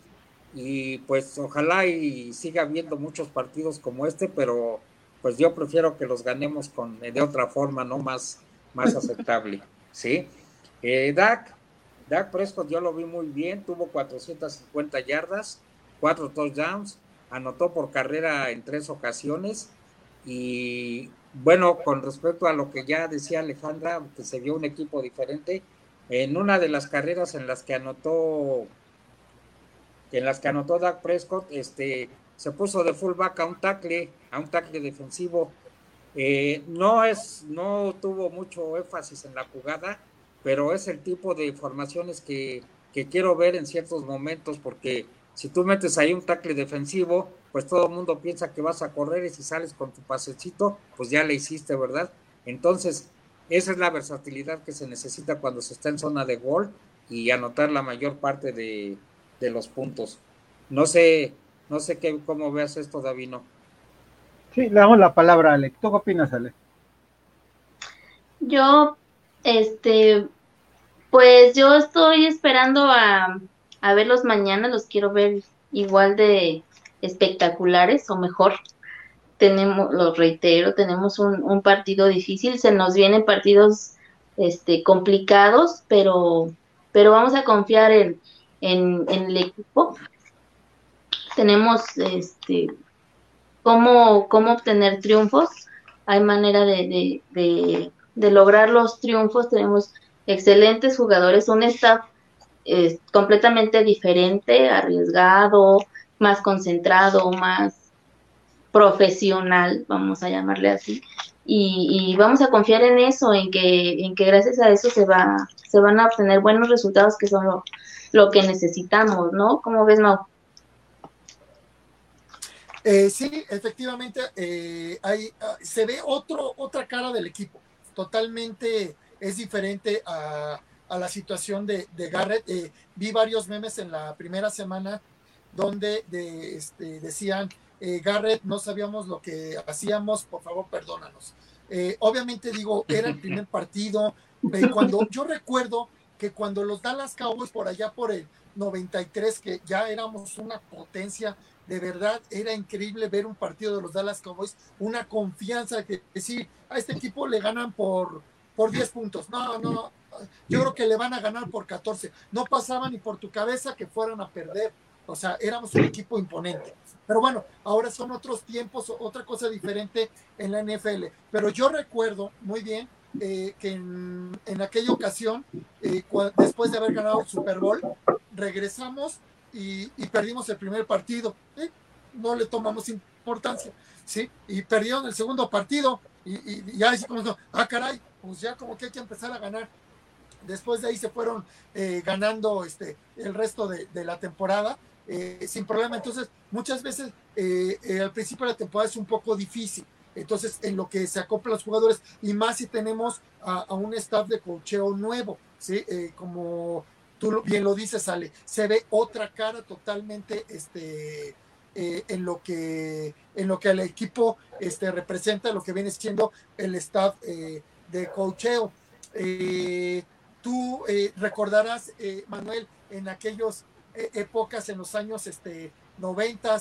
y pues ojalá y siga habiendo muchos partidos como este, pero pues yo prefiero que los ganemos con de otra forma, no más, más aceptable, ¿sí? Eh, Dak, Dak Prescott yo lo vi muy bien, tuvo 450 yardas, cuatro touchdowns, anotó por carrera en tres ocasiones y bueno, con respecto a lo que ya decía Alejandra, que se vio un equipo diferente, en una de las carreras en las que anotó, en las que anotó Dak Prescott, este, se puso de fullback a un tackle, a un tackle defensivo. Eh, no es, no tuvo mucho énfasis en la jugada, pero es el tipo de formaciones que, que quiero ver en ciertos momentos, porque si tú metes ahí un tackle defensivo, pues todo el mundo piensa que vas a correr y si sales con tu pasecito, pues ya le hiciste, ¿verdad? Entonces, esa es la versatilidad que se necesita cuando se está en zona de gol y anotar la mayor parte de, los puntos. No sé, no sé qué, cómo veas esto, Davino. Sí, le damos la palabra a Ale. ¿Tú qué opinas, Ale? Yo, este, pues yo estoy esperando a, a verlos mañana, los quiero ver igual de espectaculares o mejor. Tenemos, lo reitero, tenemos un, partido difícil, se nos vienen partidos este, complicados, pero, pero vamos a confiar en, en, el equipo. Tenemos este, cómo, cómo obtener triunfos, hay manera de, lograr los triunfos, tenemos excelentes jugadores, un staff completamente diferente, arriesgado, más concentrado, más profesional, vamos a llamarle así. Y, vamos a confiar en eso, en que, en que gracias a eso se va, se van a obtener buenos resultados que son lo, que necesitamos, ¿no? ¿Cómo ves, Mau? Eh, sí, efectivamente, eh, hay, ah, se ve otro, otra cara del equipo. Totalmente es diferente a, a la situación de, de Garrett. Eh, vi varios memes en la primera semana donde de, este, decían, eh, Garrett, no sabíamos lo que hacíamos, por favor, perdónanos. Eh, obviamente digo, era el primer partido, cuando yo recuerdo que cuando los Dallas Cowboys por allá por el 93, que ya éramos una potencia, de verdad era increíble ver un partido de los Dallas Cowboys, una confianza que, decir a este equipo le ganan por, por 10 puntos. No, no, yo creo que le van a ganar por 14. No pasaba ni por tu cabeza que fueran a perder. O sea, éramos un equipo imponente. Pero bueno, ahora son otros tiempos, otra cosa diferente en la NFL. Pero yo recuerdo muy bien eh, que en, aquella ocasión, eh, después de haber ganado el Super Bowl, regresamos y, perdimos el primer partido. ¿eh? No le tomamos importancia, ¿sí? Y perdieron el segundo partido y, y ya decimos, ah, caray, pues ya como que hay que empezar a ganar. Después de ahí se fueron ganando este, el resto de, la temporada sin problema. Entonces, muchas veces al principio de la temporada es un poco difícil entonces, en lo que se acoplan los jugadores, y más si tenemos a, un staff de cocheo nuevo, ¿sí? Eh, como tú bien lo dices, Ale, se ve otra cara totalmente este, eh, en, lo que, en lo que el equipo este, representa, lo que viene siendo el staff eh, de cocheo. tú recordarás, Manuel, en aquellas épocas, en los años este, 90,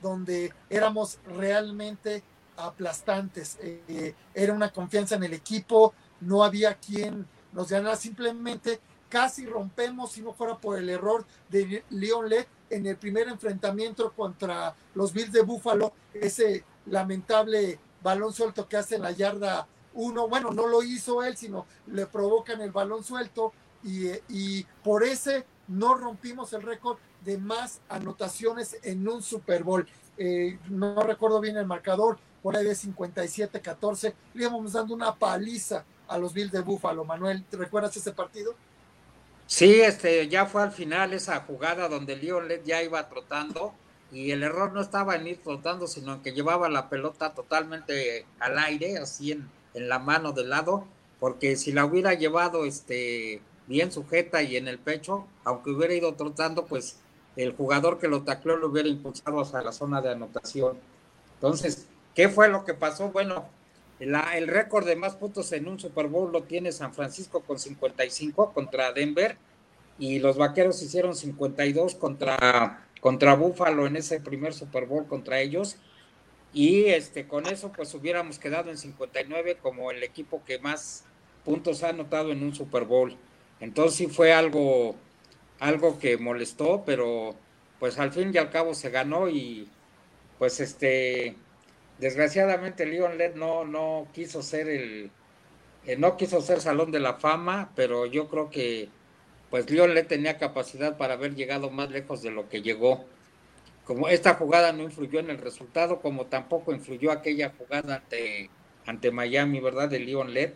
donde éramos realmente aplastantes. Eh, era una confianza en el equipo, no había quien nos ganara, simplemente casi rompemos, si no fuera por el error de Leon Led en el primer enfrentamiento contra los Bills de Buffalo, ese lamentable balón suelto que hace en la yarda uno, bueno, no lo hizo él, sino le provocan el balón suelto y, por ese no rompimos el récord de más anotaciones en un Super Bowl. Eh, no recuerdo bien el marcador, por ahí de 57-14, le íbamos dando una paliza a los Bills de Búfalo. Manuel, ¿te recuerdas ese partido? Sí, este, ya fue al final esa jugada donde Leon Led ya iba trotando y el error no estaba en ir trotando, sino que llevaba la pelota totalmente al aire, así en, en la mano del lado, porque si la hubiera llevado este, bien sujeta y en el pecho, aunque hubiera ido trotando, pues el jugador que lo tacleó lo hubiera impulsado hacia la zona de anotación. Entonces, ¿qué fue lo que pasó? Bueno, el récord de más puntos en un Super Bowl lo tiene San Francisco con 55 contra Denver y los Vaqueros hicieron 52 contra, contra Buffalo en ese primer Super Bowl contra ellos. Y este, con eso pues hubiéramos quedado en 59 como el equipo que más puntos ha anotado en un Super Bowl. Entonces sí fue algo algo que molestó, pero pues al fin y al cabo se ganó y pues este, desgraciadamente Leon Led no, no quiso ser el, eh, no quiso ser Salón de la Fama, pero yo creo que pues Leon Led tenía capacidad para haber llegado más lejos de lo que llegó. Como esta jugada no influyó en el resultado, como tampoco influyó aquella jugada ante, ante Miami, ¿verdad? De Leon Led,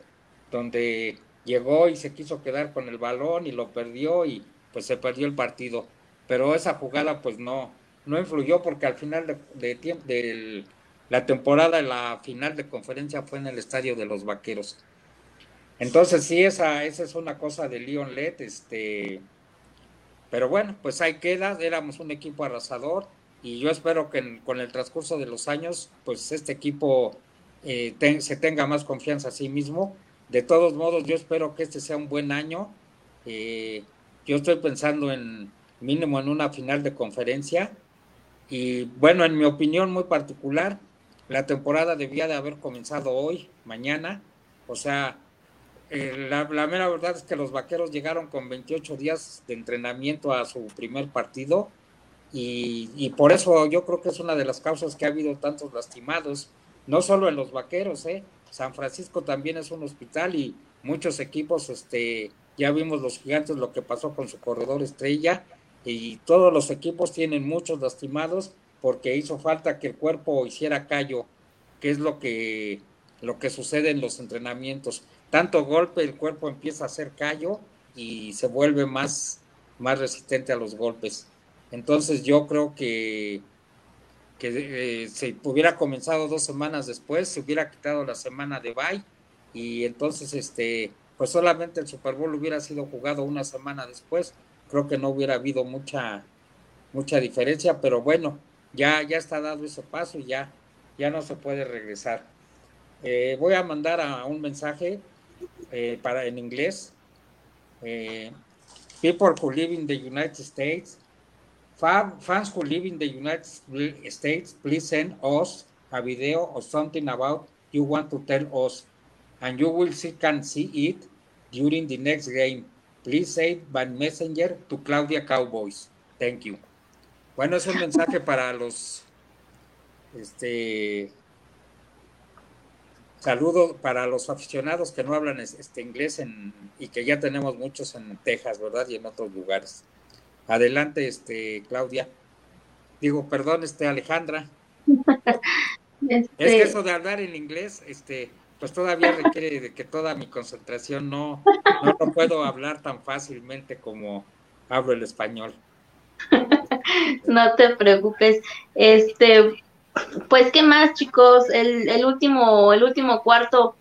donde llegó y se quiso quedar con el balón y lo perdió y pues se perdió el partido. Pero esa jugada pues no, no influyó porque al final de, de, la temporada, la final de conferencia fue en el estadio de los Vaqueros. Entonces sí, esa, esa es una cosa de Leon Led, este, pero bueno, pues ahí queda, éramos un equipo arrasador y yo espero que con el transcurso de los años, pues este equipo eh, se tenga más confianza a sí mismo. De todos modos, yo espero que este sea un buen año. Eh, yo estoy pensando en mínimo en una final de conferencia. Y bueno, en mi opinión muy particular, la temporada debía de haber comenzado hoy, mañana. O sea, eh, la, mera verdad es que los vaqueros llegaron con 28 días de entrenamiento a su primer partido. Y, y, por eso yo creo que es una de las causas que ha habido tantos lastimados, no solo en los vaqueros, ¿eh? San Francisco también es un hospital y muchos equipos este, ya vimos los gigantes lo que pasó con su corredor estrella y todos los equipos tienen muchos lastimados porque hizo falta que el cuerpo hiciera callo, que es lo que, lo que sucede en los entrenamientos. Tanto golpe, el cuerpo empieza a hacer callo y se vuelve más, más resistente a los golpes. Entonces yo creo que, que eh, se hubiera comenzado dos semanas después, se hubiera quitado la semana de bye y entonces este pues solamente el Super Bowl hubiera sido jugado una semana después, creo que no hubiera habido mucha, mucha diferencia, pero bueno, ya, ya está dado ese paso y ya, ya no se puede regresar. Eh, voy a mandar a un mensaje eh, para en inglés. uh, people who live in the United States, fans who live in the United States, please send us a video or something about you want to tell us, and you will see can see it during the next game. Please say by messenger to Claudia Cowboys. Thank you. Bueno, es un mensaje para los este saludo para los aficionados que no hablan este inglés en, y que ya tenemos muchos en Texas, ¿verdad? Y en otros lugares. Adelante, este Claudia. Digo, perdón, este Alejandra. Es que este eso de hablar en inglés, este, pues todavía requiere de que toda mi concentración no, no lo puedo hablar tan fácilmente como hablo el español. No te preocupes. Este, pues qué más, chicos, el, el último, el último cuarto,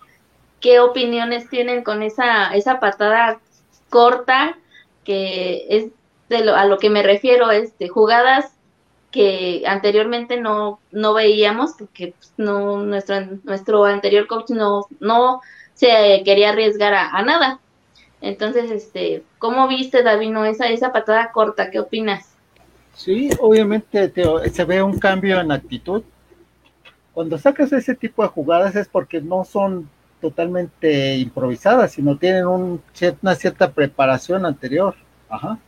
¿qué opiniones tienen con esa, esa patada corta que es de lo, a lo que me refiero, este, jugadas que anteriormente no, no veíamos porque pues, no nuestro, nuestro anterior coach no, no se quería arriesgar a, nada. Entonces, este, ¿cómo viste, Davino, esa, esa patada corta? ¿Qué opinas? Sí, obviamente se ve un cambio en actitud. Cuando sacas ese tipo de jugadas es porque no son totalmente improvisadas, sino tienen un, una cierta preparación anterior. Ajá.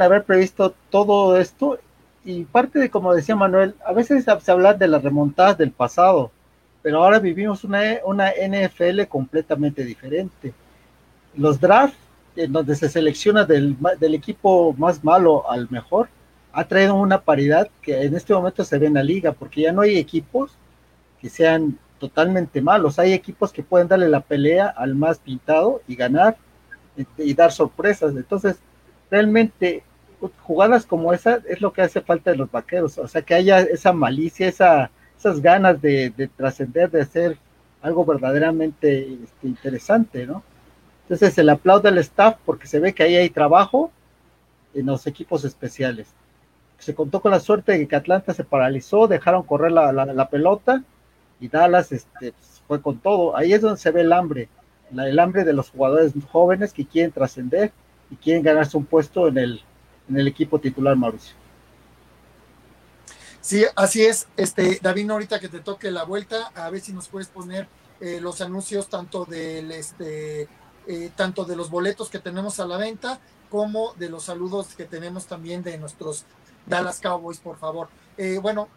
Haber previsto todo esto y parte de, como decía Manuel, a veces se habla de las remontadas del pasado, pero ahora vivimos una, una NFL completamente diferente. Los drafts, en donde se selecciona del, del equipo más malo al mejor, ha traído una paridad que en este momento se ve en la liga, porque ya no hay equipos que sean totalmente malos, hay equipos que pueden darle la pelea al más pintado y ganar y dar sorpresas. Entonces, realmente jugadas como esa es lo que hace falta de los vaqueros, o sea, que haya esa malicia, esa, esas ganas de, trascender, de hacer algo verdaderamente este, interesante, ¿no? Entonces se le aplaude al staff porque se ve que ahí hay trabajo en los equipos especiales. Se contó con la suerte de que Atlanta se paralizó, dejaron correr la, pelota y Dallas este, pues, fue con todo. Ahí es donde se ve el hambre, el hambre de los jugadores jóvenes que quieren trascender y quieren ganarse un puesto en el, equipo titular, Mauricio. Sí, así es. Este, David, ahorita que te toque la vuelta, a ver si nos puedes poner eh, los anuncios tanto del este eh, tanto de los boletos que tenemos a la venta como de los saludos que tenemos también de nuestros Dallas Cowboys, por favor. Eh, bueno,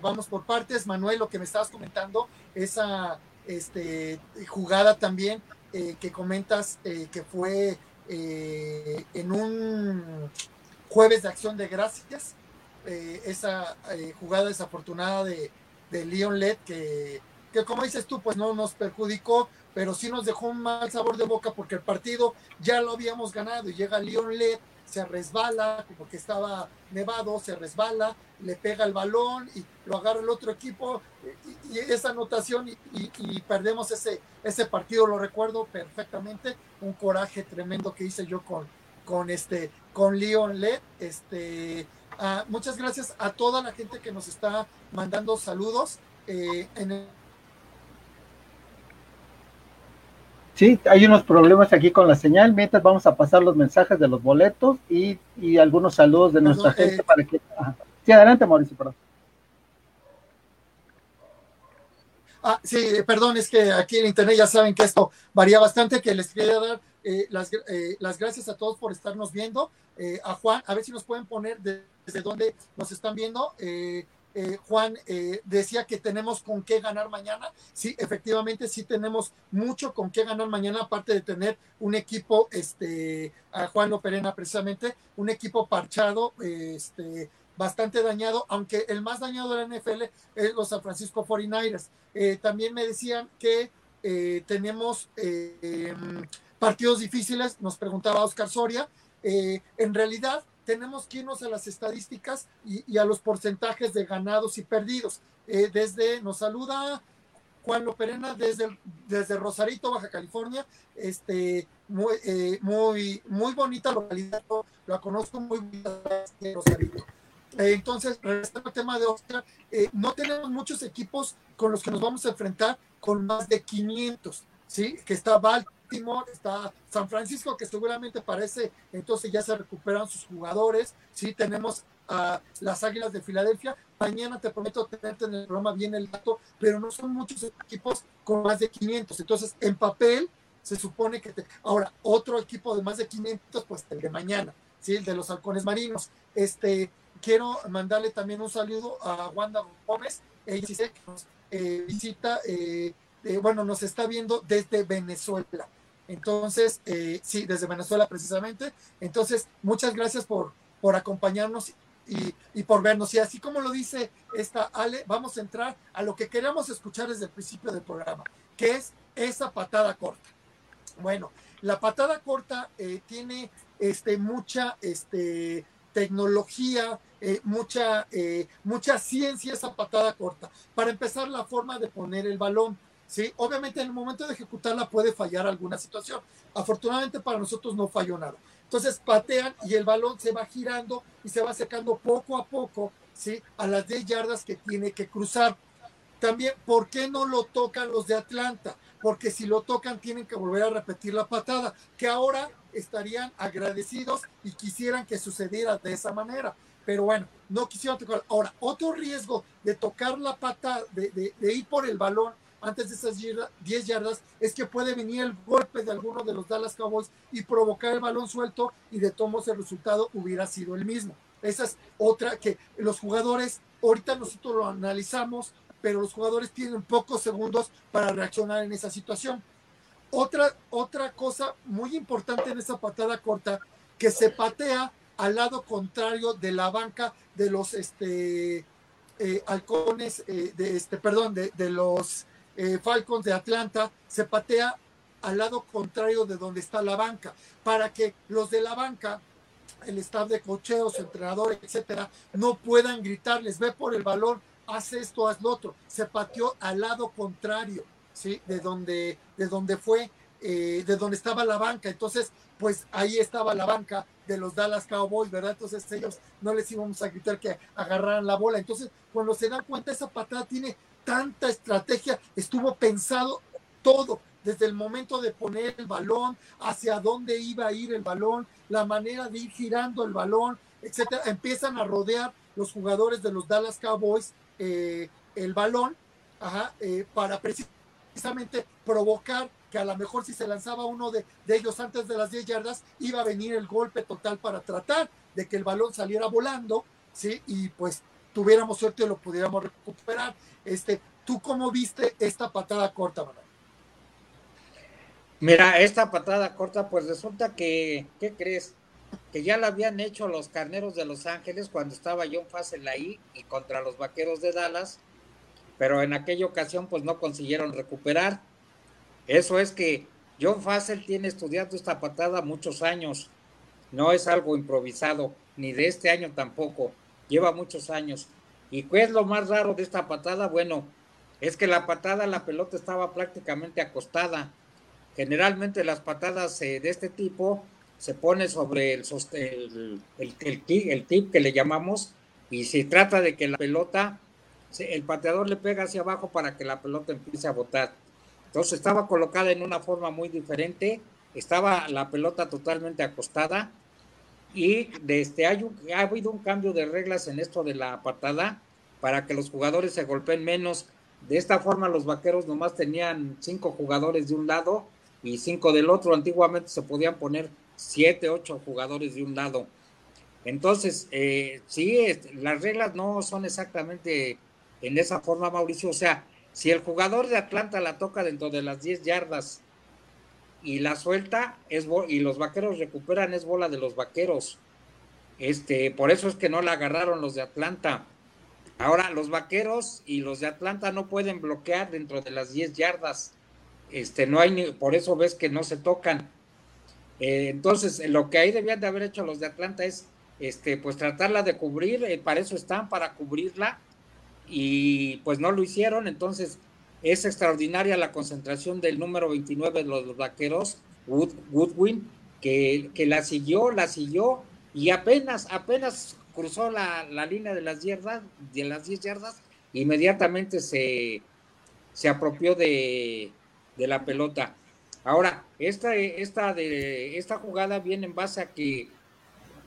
vamos por partes. Manuel, lo que me estabas comentando, esa este, jugada también que comentas que fue eh, en un jueves de acción de gracias, eh, esa eh, jugada desafortunada de, de Leon Led, que, que como dices tú, pues no nos perjudicó, pero sí nos dejó un mal sabor de boca porque el partido ya lo habíamos ganado y llega Leon Led se resbala porque estaba nevado, se resbala, le pega el balón y lo agarra el otro equipo y, esa anotación y, perdemos ese, ese partido, lo recuerdo perfectamente, un coraje tremendo que hice yo con, con, este, con Leon Led. Este, ah, muchas gracias a toda la gente que nos está mandando saludos. Eh, en el Sí, hay unos problemas aquí con la señal, mientras vamos a pasar los mensajes de los boletos y, algunos saludos de nuestra gente eh, para que... Sí, adelante Mauricio, perdón. Ah, sí, perdón, es que aquí en internet ya saben que esto varía bastante, que les quería dar eh, las, eh, las, gracias a todos por estarnos viendo. a Juan, a ver si nos pueden poner desde dónde nos están viendo. Eh, Juan eh, decía que tenemos con qué ganar mañana. Sí, efectivamente, sí tenemos mucho con qué ganar mañana, aparte de tener un equipo, este, a Juan Loperena precisamente, un equipo parchado, este, bastante dañado, aunque el más dañado de la NFL es los San Francisco 49ers. Eh, también me decían que tenemos partidos difíciles, nos preguntaba Oscar Soria. en realidad, tenemos que irnos a las estadísticas y, a los porcentajes de ganados y perdidos. Eh, desde, nos saluda Juan Loperena desde, desde Rosarito, Baja California, este, muy, eh, muy, muy bonita localidad, la conozco muy bien Rosarito. Eh, entonces, regresando al tema de Oscar, no tenemos muchos equipos con los que nos vamos a enfrentar con más de 500, ¿sí? Que está Baltimore, Baltimore, está San Francisco, que seguramente parece, entonces ya se recuperan sus jugadores. Sí, tenemos a las Águilas de Filadelfia. Mañana te prometo tenerte en el programa bien el dato, pero no son muchos equipos con más de 500. Entonces, en papel, se supone que te... Ahora, otro equipo de más de 500, pues el de mañana, ¿sí? El de los halcones marinos. Este, quiero mandarle también un saludo a Wanda Gómez. Ella dice que nos eh, visita, eh, bueno, nos está viendo desde Venezuela. Entonces, eh, sí, desde Venezuela precisamente. Entonces, muchas gracias por, por acompañarnos y, y, por vernos. Y así como lo dice esta Ale, vamos a entrar a lo que queremos escuchar desde el principio del programa, que es esa patada corta. Bueno, la patada corta eh, tiene este, mucha este, tecnología, eh, mucha, eh, mucha ciencia esa patada corta. Para empezar, la forma de poner el balón. ¿Sí? Obviamente en el momento de ejecutarla puede fallar alguna situación. Afortunadamente para nosotros no falló nada. Entonces patean y el balón se va girando y se va acercando poco a poco ¿sí? a las 10 yardas que tiene que cruzar. También, ¿por qué no lo tocan los de Atlanta? porque si lo tocan tienen que volver a repetir la patada, que ahora estarían agradecidos y quisieran que sucediera de esa manera. Pero bueno, no quisieron tocar. Ahora, otro riesgo de tocar la patada, de, ir por el balón antes de esas 10 yardas, es que puede venir el golpe de alguno de los Dallas Cowboys y provocar el balón suelto y de tomos el resultado hubiera sido el mismo. Esa es otra que los jugadores, ahorita nosotros lo analizamos, pero los jugadores tienen pocos segundos para reaccionar en esa situación. Otra, otra cosa muy importante en esa patada corta, que se patea al lado contrario de la banca de los este, eh, halcones, eh, de este, perdón, de, los eh, Falcons de Atlanta, se patea al lado contrario de donde está la banca, para que los de la banca, el staff de cocheos, entrenador, etcétera, no puedan gritarles, ve por el balón, haz esto, haz lo otro. Se pateó al lado contrario, ¿sí? De donde, de donde fue, eh, de donde estaba la banca. Entonces, pues ahí estaba la banca de los Dallas Cowboys, ¿verdad? Entonces ellos no les íbamos a gritar que agarraran la bola. Entonces, cuando se dan cuenta, esa patada tiene tanta estrategia, estuvo pensado todo, desde el momento de poner el balón, hacia dónde iba a ir el balón, la manera de ir girando el balón, etcétera. Empiezan a rodear los jugadores de los Dallas Cowboys eh, el balón eh, para precisamente provocar que a lo mejor si se lanzaba uno de, ellos antes de las 10 yardas, iba a venir el golpe total para tratar de que el balón saliera volando, ¿sí? Y pues tuviéramos suerte lo pudiéramos recuperar. Este, ¿Tú cómo viste esta patada corta, Manuel? Mira, esta patada corta, pues resulta que, ¿qué crees? que ya la habían hecho los carneros de Los Ángeles cuando estaba John Fassel ahí y contra los vaqueros de Dallas, pero en aquella ocasión pues no consiguieron recuperar. Eso es que John Fassel tiene estudiando esta patada muchos años, no es algo improvisado, ni de este año tampoco, lleva muchos años. ¿Y qué es lo más raro de esta patada? Bueno, es que la patada, la pelota estaba prácticamente acostada. Generalmente las patadas eh, de este tipo se pone sobre el, el, el, tip que le llamamos y se trata de que la pelota, el pateador le pega hacia abajo para que la pelota empiece a botar. Entonces estaba colocada en una forma muy diferente, estaba la pelota totalmente acostada y desde hay ha habido un cambio de reglas en esto de la patada para que los jugadores se golpeen menos. De esta forma los vaqueros nomás tenían cinco jugadores de un lado y cinco del otro. Antiguamente se podían poner siete, ocho jugadores de un lado. Entonces, eh, sí, las reglas no son exactamente en esa forma, Mauricio. O sea, si el jugador de Atlanta la toca dentro de las 10 yardas y la suelta es y los vaqueros recuperan, es bola de los vaqueros. Este, por eso es que no la agarraron los de Atlanta. Ahora, los vaqueros y los de Atlanta no pueden bloquear dentro de las 10 yardas. Este, no hay ni, por eso ves que no se tocan. Eh, entonces, lo que ahí debían de haber hecho los de Atlanta es, este, pues tratarla de cubrir, eh, para eso están, para cubrirla, y pues no lo hicieron, entonces es extraordinaria la concentración del número 29 de los vaqueros, Woodwin, que, que, la siguió, la siguió, y apenas, apenas cruzó la, línea de las yardas, de las 10 yardas, inmediatamente se, se apropió de, de la pelota. Ahora, esta, esta, de, esta jugada viene en base a que,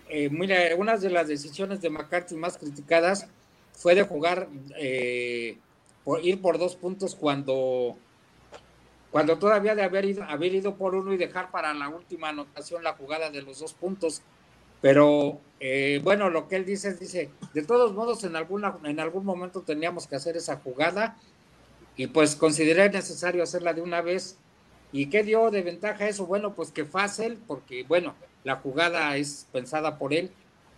eh, mira, una de las decisiones de McCarthy más criticadas fue de jugar, eh, por ir por dos puntos cuando, cuando todavía de haber ido, haber ido por uno y dejar para la última anotación la jugada de los dos puntos. Pero eh, bueno, lo que él dice es, dice, de todos modos en, alguna, en algún momento teníamos que hacer esa jugada y pues consideré necesario hacerla de una vez. ¿Y qué dio de ventaja eso? Bueno, pues que fácil, porque bueno, la jugada es pensada por él.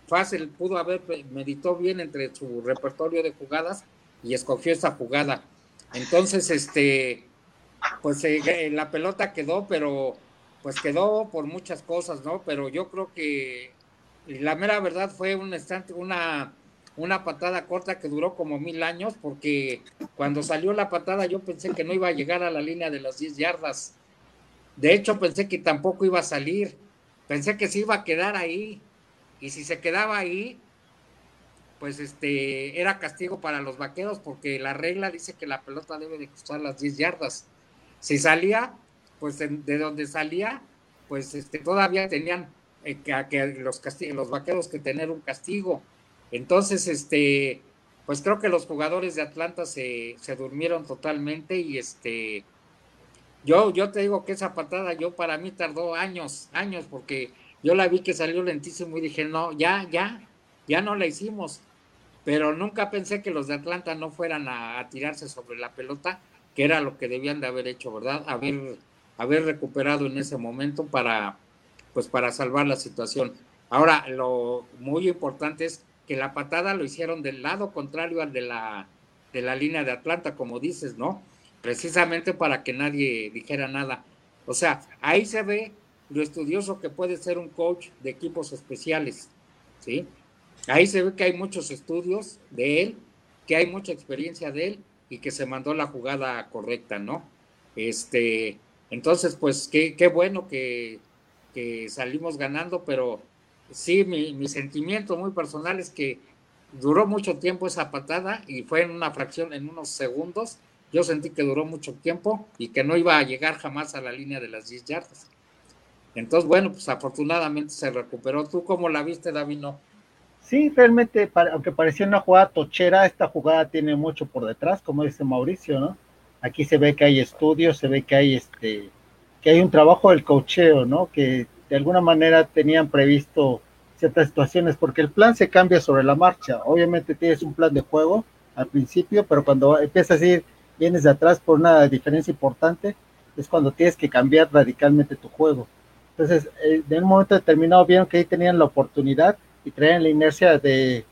Fácil pudo haber, meditó bien entre su repertorio de jugadas y escogió esa jugada. Entonces, este, pues eh, la pelota quedó, pero pues quedó por muchas cosas, ¿no? Pero yo creo que la mera verdad fue un instante, una, una patada corta que duró como mil años, porque cuando salió la patada yo pensé que no iba a llegar a la línea de las 10 yardas. De hecho, pensé que tampoco iba a salir. Pensé que se iba a quedar ahí. Y si se quedaba ahí, pues este era castigo para los vaqueros, porque la regla dice que la pelota debe de costar las 10 yardas. Si salía, pues de donde salía, pues este, todavía tenían eh, que, los, los vaqueros que tener un castigo. Entonces, este, pues creo que los jugadores de Atlanta se, se durmieron totalmente y este, yo, yo te digo que esa patada yo para mí tardó años, años, porque yo la vi que salió lentísimo y dije, no, ya, ya, ya no la hicimos. Pero nunca pensé que los de Atlanta no fueran a, tirarse sobre la pelota, que era lo que debían de haber hecho, ¿verdad? Haber, haber recuperado en ese momento para, pues para salvar la situación. Ahora, lo muy importante es que la patada lo hicieron del lado contrario al de la, de la línea de Atlanta, como dices, ¿no? Precisamente para que nadie dijera nada. O sea, ahí se ve lo estudioso que puede ser un coach de equipos especiales, ¿sí? Ahí se ve que hay muchos estudios de él, que hay mucha experiencia de él y que se mandó la jugada correcta, ¿no? Este, entonces, pues qué, bueno que, que salimos ganando, pero sí, mi, mi, sentimiento muy personal es que duró mucho tiempo esa patada y fue en una fracción, en unos segundos. Yo sentí que duró mucho tiempo y que no iba a llegar jamás a la línea de las 10 yardas. Entonces, bueno, pues afortunadamente se recuperó. ¿Tú cómo la viste, Davino? Sí, realmente, aunque parecía una jugada tochera, esta jugada tiene mucho por detrás, como dice Mauricio, ¿no? Aquí se ve que hay estudios, se ve que hay este que hay un trabajo del cocheo, ¿no? Que de alguna manera tenían previsto ciertas situaciones, porque el plan se cambia sobre la marcha. Obviamente tienes un plan de juego al principio, pero cuando empiezas a ir, vienes de atrás por una diferencia importante, es cuando tienes que cambiar radicalmente tu juego. Entonces, en eh, un momento determinado vieron que ahí tenían la oportunidad y traían la inercia de,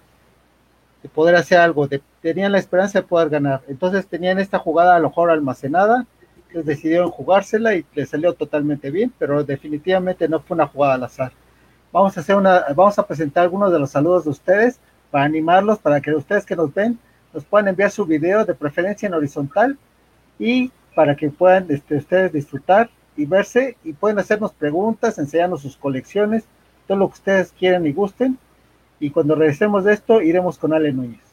de poder hacer algo, de, tenían la esperanza de poder ganar. Entonces tenían esta jugada a lo mejor almacenada, decidieron jugársela y le salió totalmente bien, pero definitivamente no fue una jugada al azar. Vamos a hacer una, vamos a presentar algunos de los saludos de ustedes para animarlos, para que ustedes que nos ven nos puedan enviar su video de preferencia en horizontal y para que puedan este, ustedes disfrutar y verse y pueden hacernos preguntas, enseñarnos sus colecciones, todo lo que ustedes quieran y gusten. Y cuando regresemos de esto, iremos con Ale Núñez.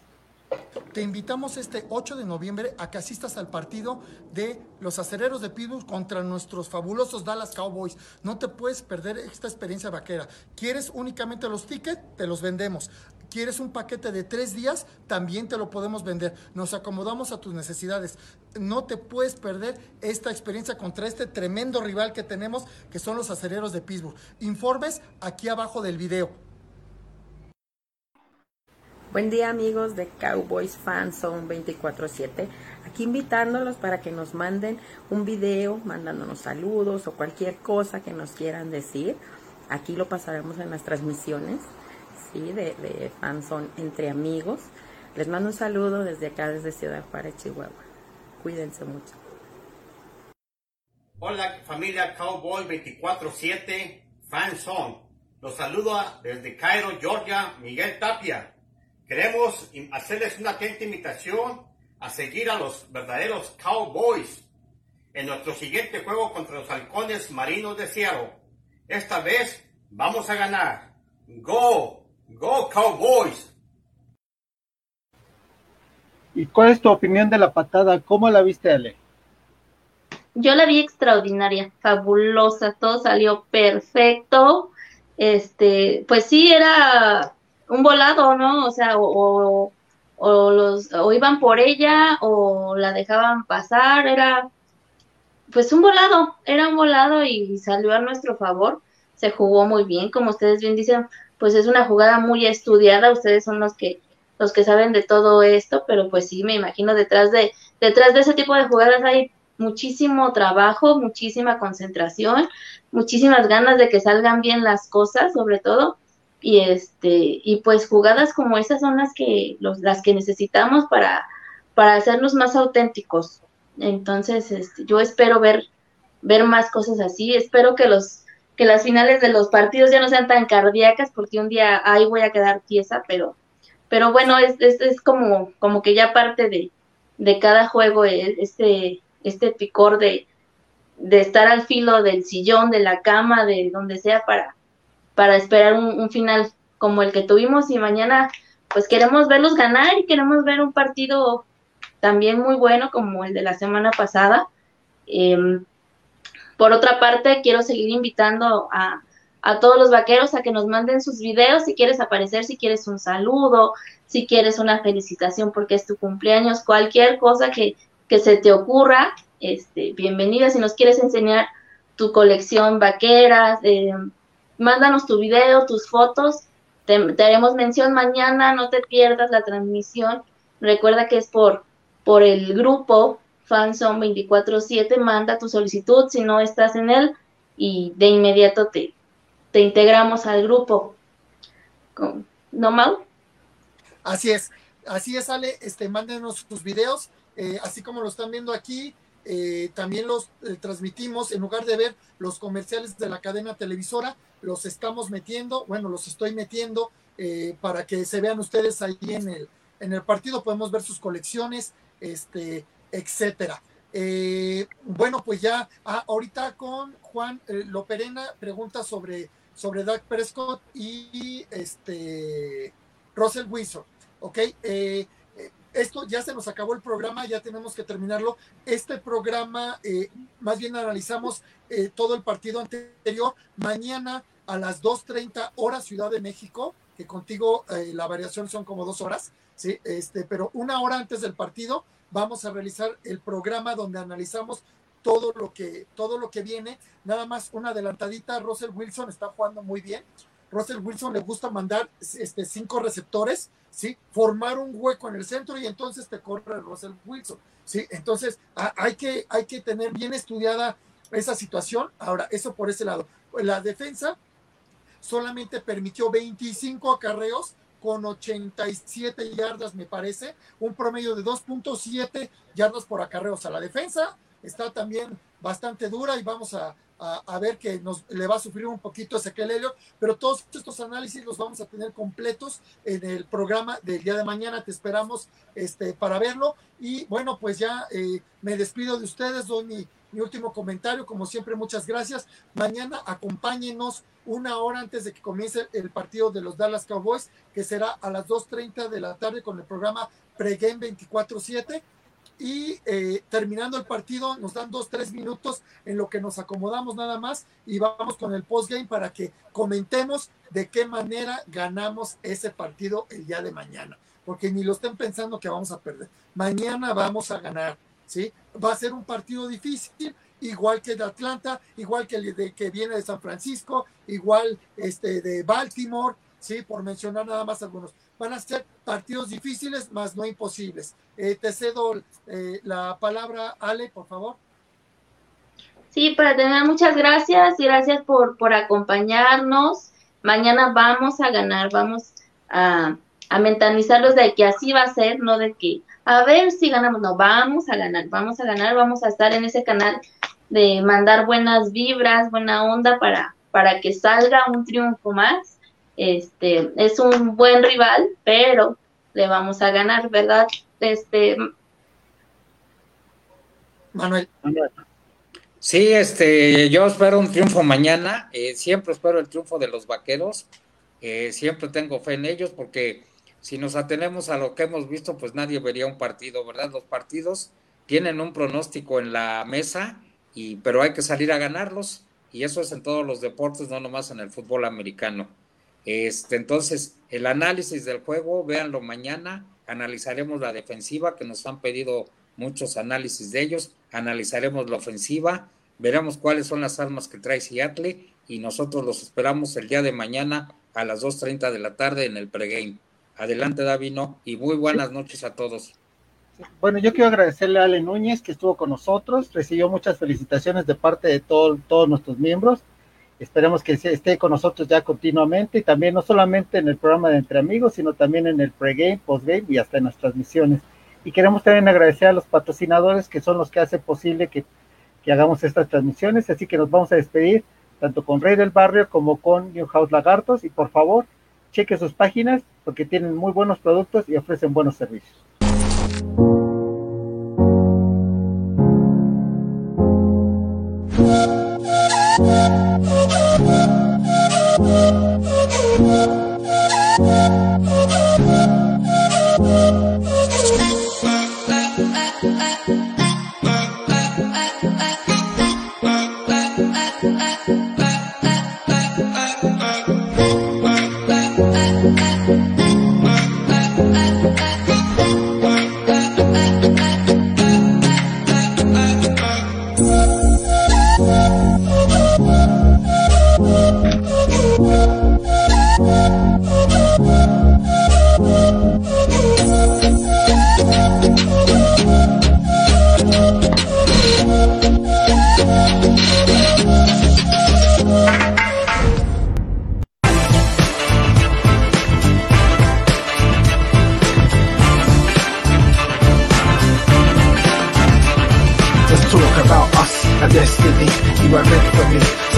Te invitamos este 8 de noviembre a que asistas al partido de los acereros de Pittsburgh contra nuestros fabulosos Dallas Cowboys. No te puedes perder esta experiencia vaquera. ¿Quieres únicamente los tickets? Te los vendemos. ¿Quieres un paquete de tres días? También te lo podemos vender. Nos acomodamos a tus necesidades. No te puedes perder esta experiencia contra este tremendo rival que tenemos, que son los acereros de Pittsburgh. Informes aquí abajo del video. Buen día amigos de Cowboys Fan Zone 24-7. Aquí invitándolos para que nos manden un video, mandándonos saludos o cualquier cosa que nos quieran decir. Aquí lo pasaremos en las transmisiones ¿sí? de, de Fan entre amigos. Les mando un saludo desde acá, desde Ciudad Juárez, Chihuahua. Cuídense mucho. Hola familia Cowboy 24-7 Fan. Los saludo desde Cairo, Georgia, Miguel Tapia. Queremos hacerles una atenta invitación a seguir a los verdaderos Cowboys en nuestro siguiente juego contra los halcones marinos de Seattle. Esta vez vamos a ganar. Go, go Cowboys. ¿Y cuál es tu opinión de la patada? ¿Cómo la viste, Ale? yo la vi extraordinaria, fabulosa, todo salió perfecto. Este, pues sí, era un volado, ¿no? O sea, o, o, los, o iban por ella o la dejaban pasar, era pues un volado, era un volado y salió a nuestro favor, se jugó muy bien, como ustedes bien dicen, pues es una jugada muy estudiada, ustedes son los que los que saben de todo esto, pero pues sí, me imagino detrás de detrás de ese tipo de jugadas hay muchísimo trabajo, muchísima concentración, muchísimas ganas de que salgan bien las cosas, sobre todo, y este y pues jugadas como esas son las que los, las que necesitamos para para hacernos más auténticos. Entonces, este, yo espero ver ver más cosas así, espero que los que las finales de los partidos ya no sean tan cardíacas porque un día ahí voy a quedar tiesa, pero pero bueno, es, es, es como como que ya parte de, de cada juego e, este este picor de, de estar al filo del sillón, de la cama, de donde sea para, para esperar un, final como el que tuvimos y mañana pues queremos verlos ganar y queremos ver un partido también muy bueno como el de la semana pasada. Em, por otra parte, quiero seguir invitando a, a, todos los vaqueros a que nos manden sus videos si quieres aparecer, si quieres un saludo, si quieres una felicitación porque es tu cumpleaños, cualquier cosa que, que se te ocurra, este, bienvenida. Si nos quieres enseñar tu colección vaqueras, eh, mándanos tu video, tus fotos. Te, haremos mención mañana, no te pierdas la transmisión. Recuerda que es por, por el grupo Fanson 24-7. Manda tu solicitud si no estás en él y de inmediato te, te integramos al grupo. ¿No, Mau? Así es, así es, Ale. Este, mándenos tus videos eh, así como lo están viendo aquí, eh, también los eh, transmitimos, en lugar de ver los comerciales de la cadena televisora, los estamos metiendo, bueno, los estoy metiendo para que se vean ustedes ahí en el, en el partido, podemos ver sus colecciones, este, etcétera. bueno, pues ya ah, ahorita con Juan Loperena pregunta sobre, sobre Doug Prescott y este Russell Wilson, ¿ok? Esto ya se nos acabó el programa, ya tenemos que terminarlo. Este programa, eh, más bien analizamos eh, todo el partido anterior. Mañana a las 2.30 horas Ciudad de México, que contigo eh, la variación son como dos horas, ¿sí? este, pero una hora antes del partido vamos a realizar el programa donde analizamos todo lo que, todo lo que viene. Nada más una adelantadita, Russell Wilson está jugando muy bien. Russell Wilson le gusta mandar este, cinco receptores ¿sí? Formar un hueco en el centro y entonces te corre Russell Wilson, ¿sí? Entonces hay, que, hay que tener bien estudiada esa situación. Ahora, eso por ese lado. La defensa solamente permitió 25 acarreos con 87 yardas, me parece, un promedio de 2.7 yardas por acarreo. O sea, la defensa está también bastante dura y vamos a, a, ver que nos le va a sufrir un poquito Ezequiel Helio, pero todos estos análisis los vamos a tener completos en el programa del día de mañana. Te esperamos este, para verlo. Y bueno, pues ya eh, me despido de ustedes, doy mi, mi último comentario. Como siempre, muchas gracias. Mañana acompáñenos una hora antes de que comience el partido de los Dallas Cowboys, que será a las 2.30 de la tarde con el programa Pregame 24-7 y eh, terminando el partido nos dan dos, tres minutos en lo que nos acomodamos nada más y vamos con el postgame para que comentemos de qué manera ganamos ese partido el día de mañana, porque ni lo estén pensando que vamos a perder. Mañana vamos a ganar, ¿sí? Va a ser un partido difícil, igual que de Atlanta, igual que el de, que viene de San Francisco, igual este de Baltimore, ¿sí? Por mencionar nada más algunos van a ser partidos difíciles, más no imposibles. Eh, te cedo eh, la palabra, Ale, por favor. Sí, para tener muchas gracias y gracias por, por acompañarnos. Mañana vamos a ganar, vamos a, a mentalizarlos de que así va a ser, no de que a ver si ganamos, no, vamos a ganar, vamos a ganar, vamos a estar en ese canal de mandar buenas vibras, buena onda para, para que salga un triunfo más este, es un buen rival, pero le vamos a ganar, ¿verdad? Este Manuel. Sí, este, yo espero un triunfo mañana. Eh, siempre espero el triunfo de los vaqueros. Eh, siempre tengo fe en ellos porque si nos atenemos a lo que hemos visto, pues nadie vería un partido, ¿verdad? Los partidos tienen un pronóstico en la mesa y, pero hay que salir a ganarlos y eso es en todos los deportes, no nomás en el fútbol americano. Este, entonces, el análisis del juego, véanlo mañana, analizaremos la defensiva, que nos han pedido muchos análisis de ellos, analizaremos la ofensiva, veremos cuáles son las armas que trae Seattle y nosotros los esperamos el día de mañana a las 2.30 de la tarde en el pregame. Adelante, Davino, y muy buenas noches a todos. Bueno, yo quiero agradecerle a Ale Núñez que estuvo con nosotros, recibió muchas felicitaciones de parte de todos nuestros miembros. Esperemos que esté con nosotros ya continuamente y también no solamente en el programa de Entre Amigos, sino también en el pregame, postgame y hasta en las transmisiones. Y queremos también agradecer a los patrocinadores que son los que hacen posible que, que hagamos estas transmisiones. Así que nos vamos a despedir tanto con Rey del Barrio como con New House Lagartos. Y por favor, cheque sus páginas porque tienen muy buenos productos y ofrecen buenos servicios.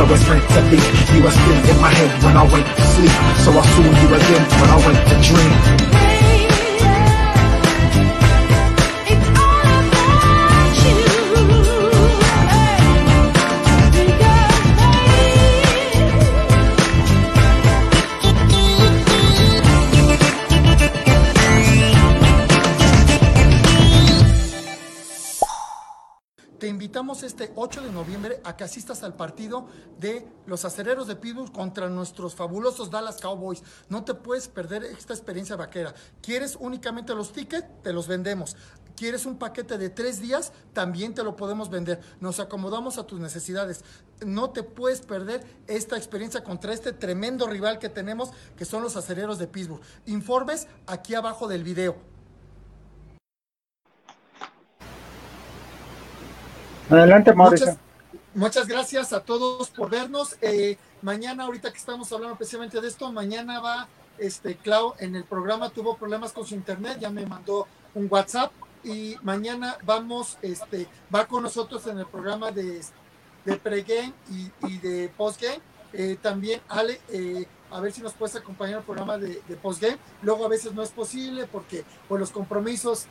was meant to be. You were spinning in my head when I went to sleep. So I saw you again when I went to dream. Asistas al partido de los acereros de Pittsburgh contra nuestros fabulosos Dallas Cowboys. No te puedes perder esta experiencia vaquera. ¿Quieres únicamente los tickets? Te los vendemos. ¿Quieres un paquete de tres días? También te lo podemos vender. Nos acomodamos a tus necesidades. No te puedes perder esta experiencia contra este tremendo rival que tenemos, que son los acereros de Pittsburgh. Informes aquí abajo del video. Adelante, Mauricio. Muchas gracias a todos por vernos. Eh, mañana, ahorita que estamos hablando precisamente de esto, mañana va, este, Clau, en el programa tuvo problemas con su internet, ya me mandó un WhatsApp y mañana vamos, este, va con nosotros en el programa de, de pregame y, y de postgame. Eh, también, Ale, eh, a ver si nos puedes acompañar al programa de, de, postgame. Luego a veces no es posible porque por los compromisos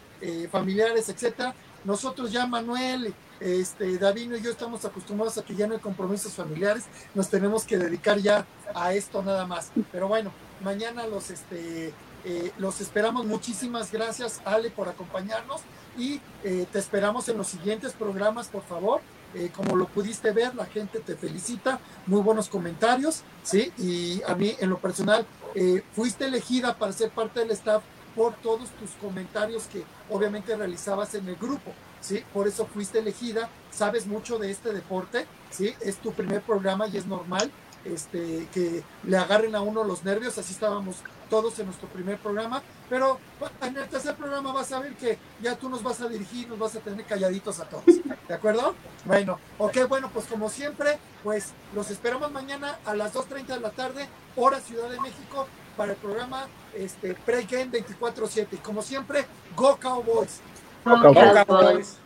familiares, etcétera. Nosotros ya, Manuel, este, Davino y yo estamos acostumbrados a que ya no hay compromisos familiares, nos tenemos que dedicar ya a esto nada más. Pero bueno, mañana los, este, eh, los esperamos. Muchísimas gracias, Ale, por acompañarnos y eh, te esperamos en los siguientes programas, por favor. Eh, como lo pudiste ver, la gente te felicita, muy buenos comentarios, ¿sí? Y a mí, en lo personal, fuiste elegida para ser parte del staff por todos tus comentarios que obviamente realizabas en el grupo. ¿sí? Por eso fuiste elegida, sabes mucho de este deporte, ¿sí? Es tu primer programa y es normal este, que le agarren a uno los nervios, así estábamos todos en nuestro primer programa, pero en el tercer programa vas a ver que ya tú nos vas a dirigir, nos vas a tener calladitos a todos, ¿de acuerdo? Bueno, ok, bueno, pues como siempre, pues los esperamos mañana a las 2.30 de la tarde, hora Ciudad de México, para el programa este, Pre-Game 24-7. Como siempre, Go Cowboys! Go Cowboys!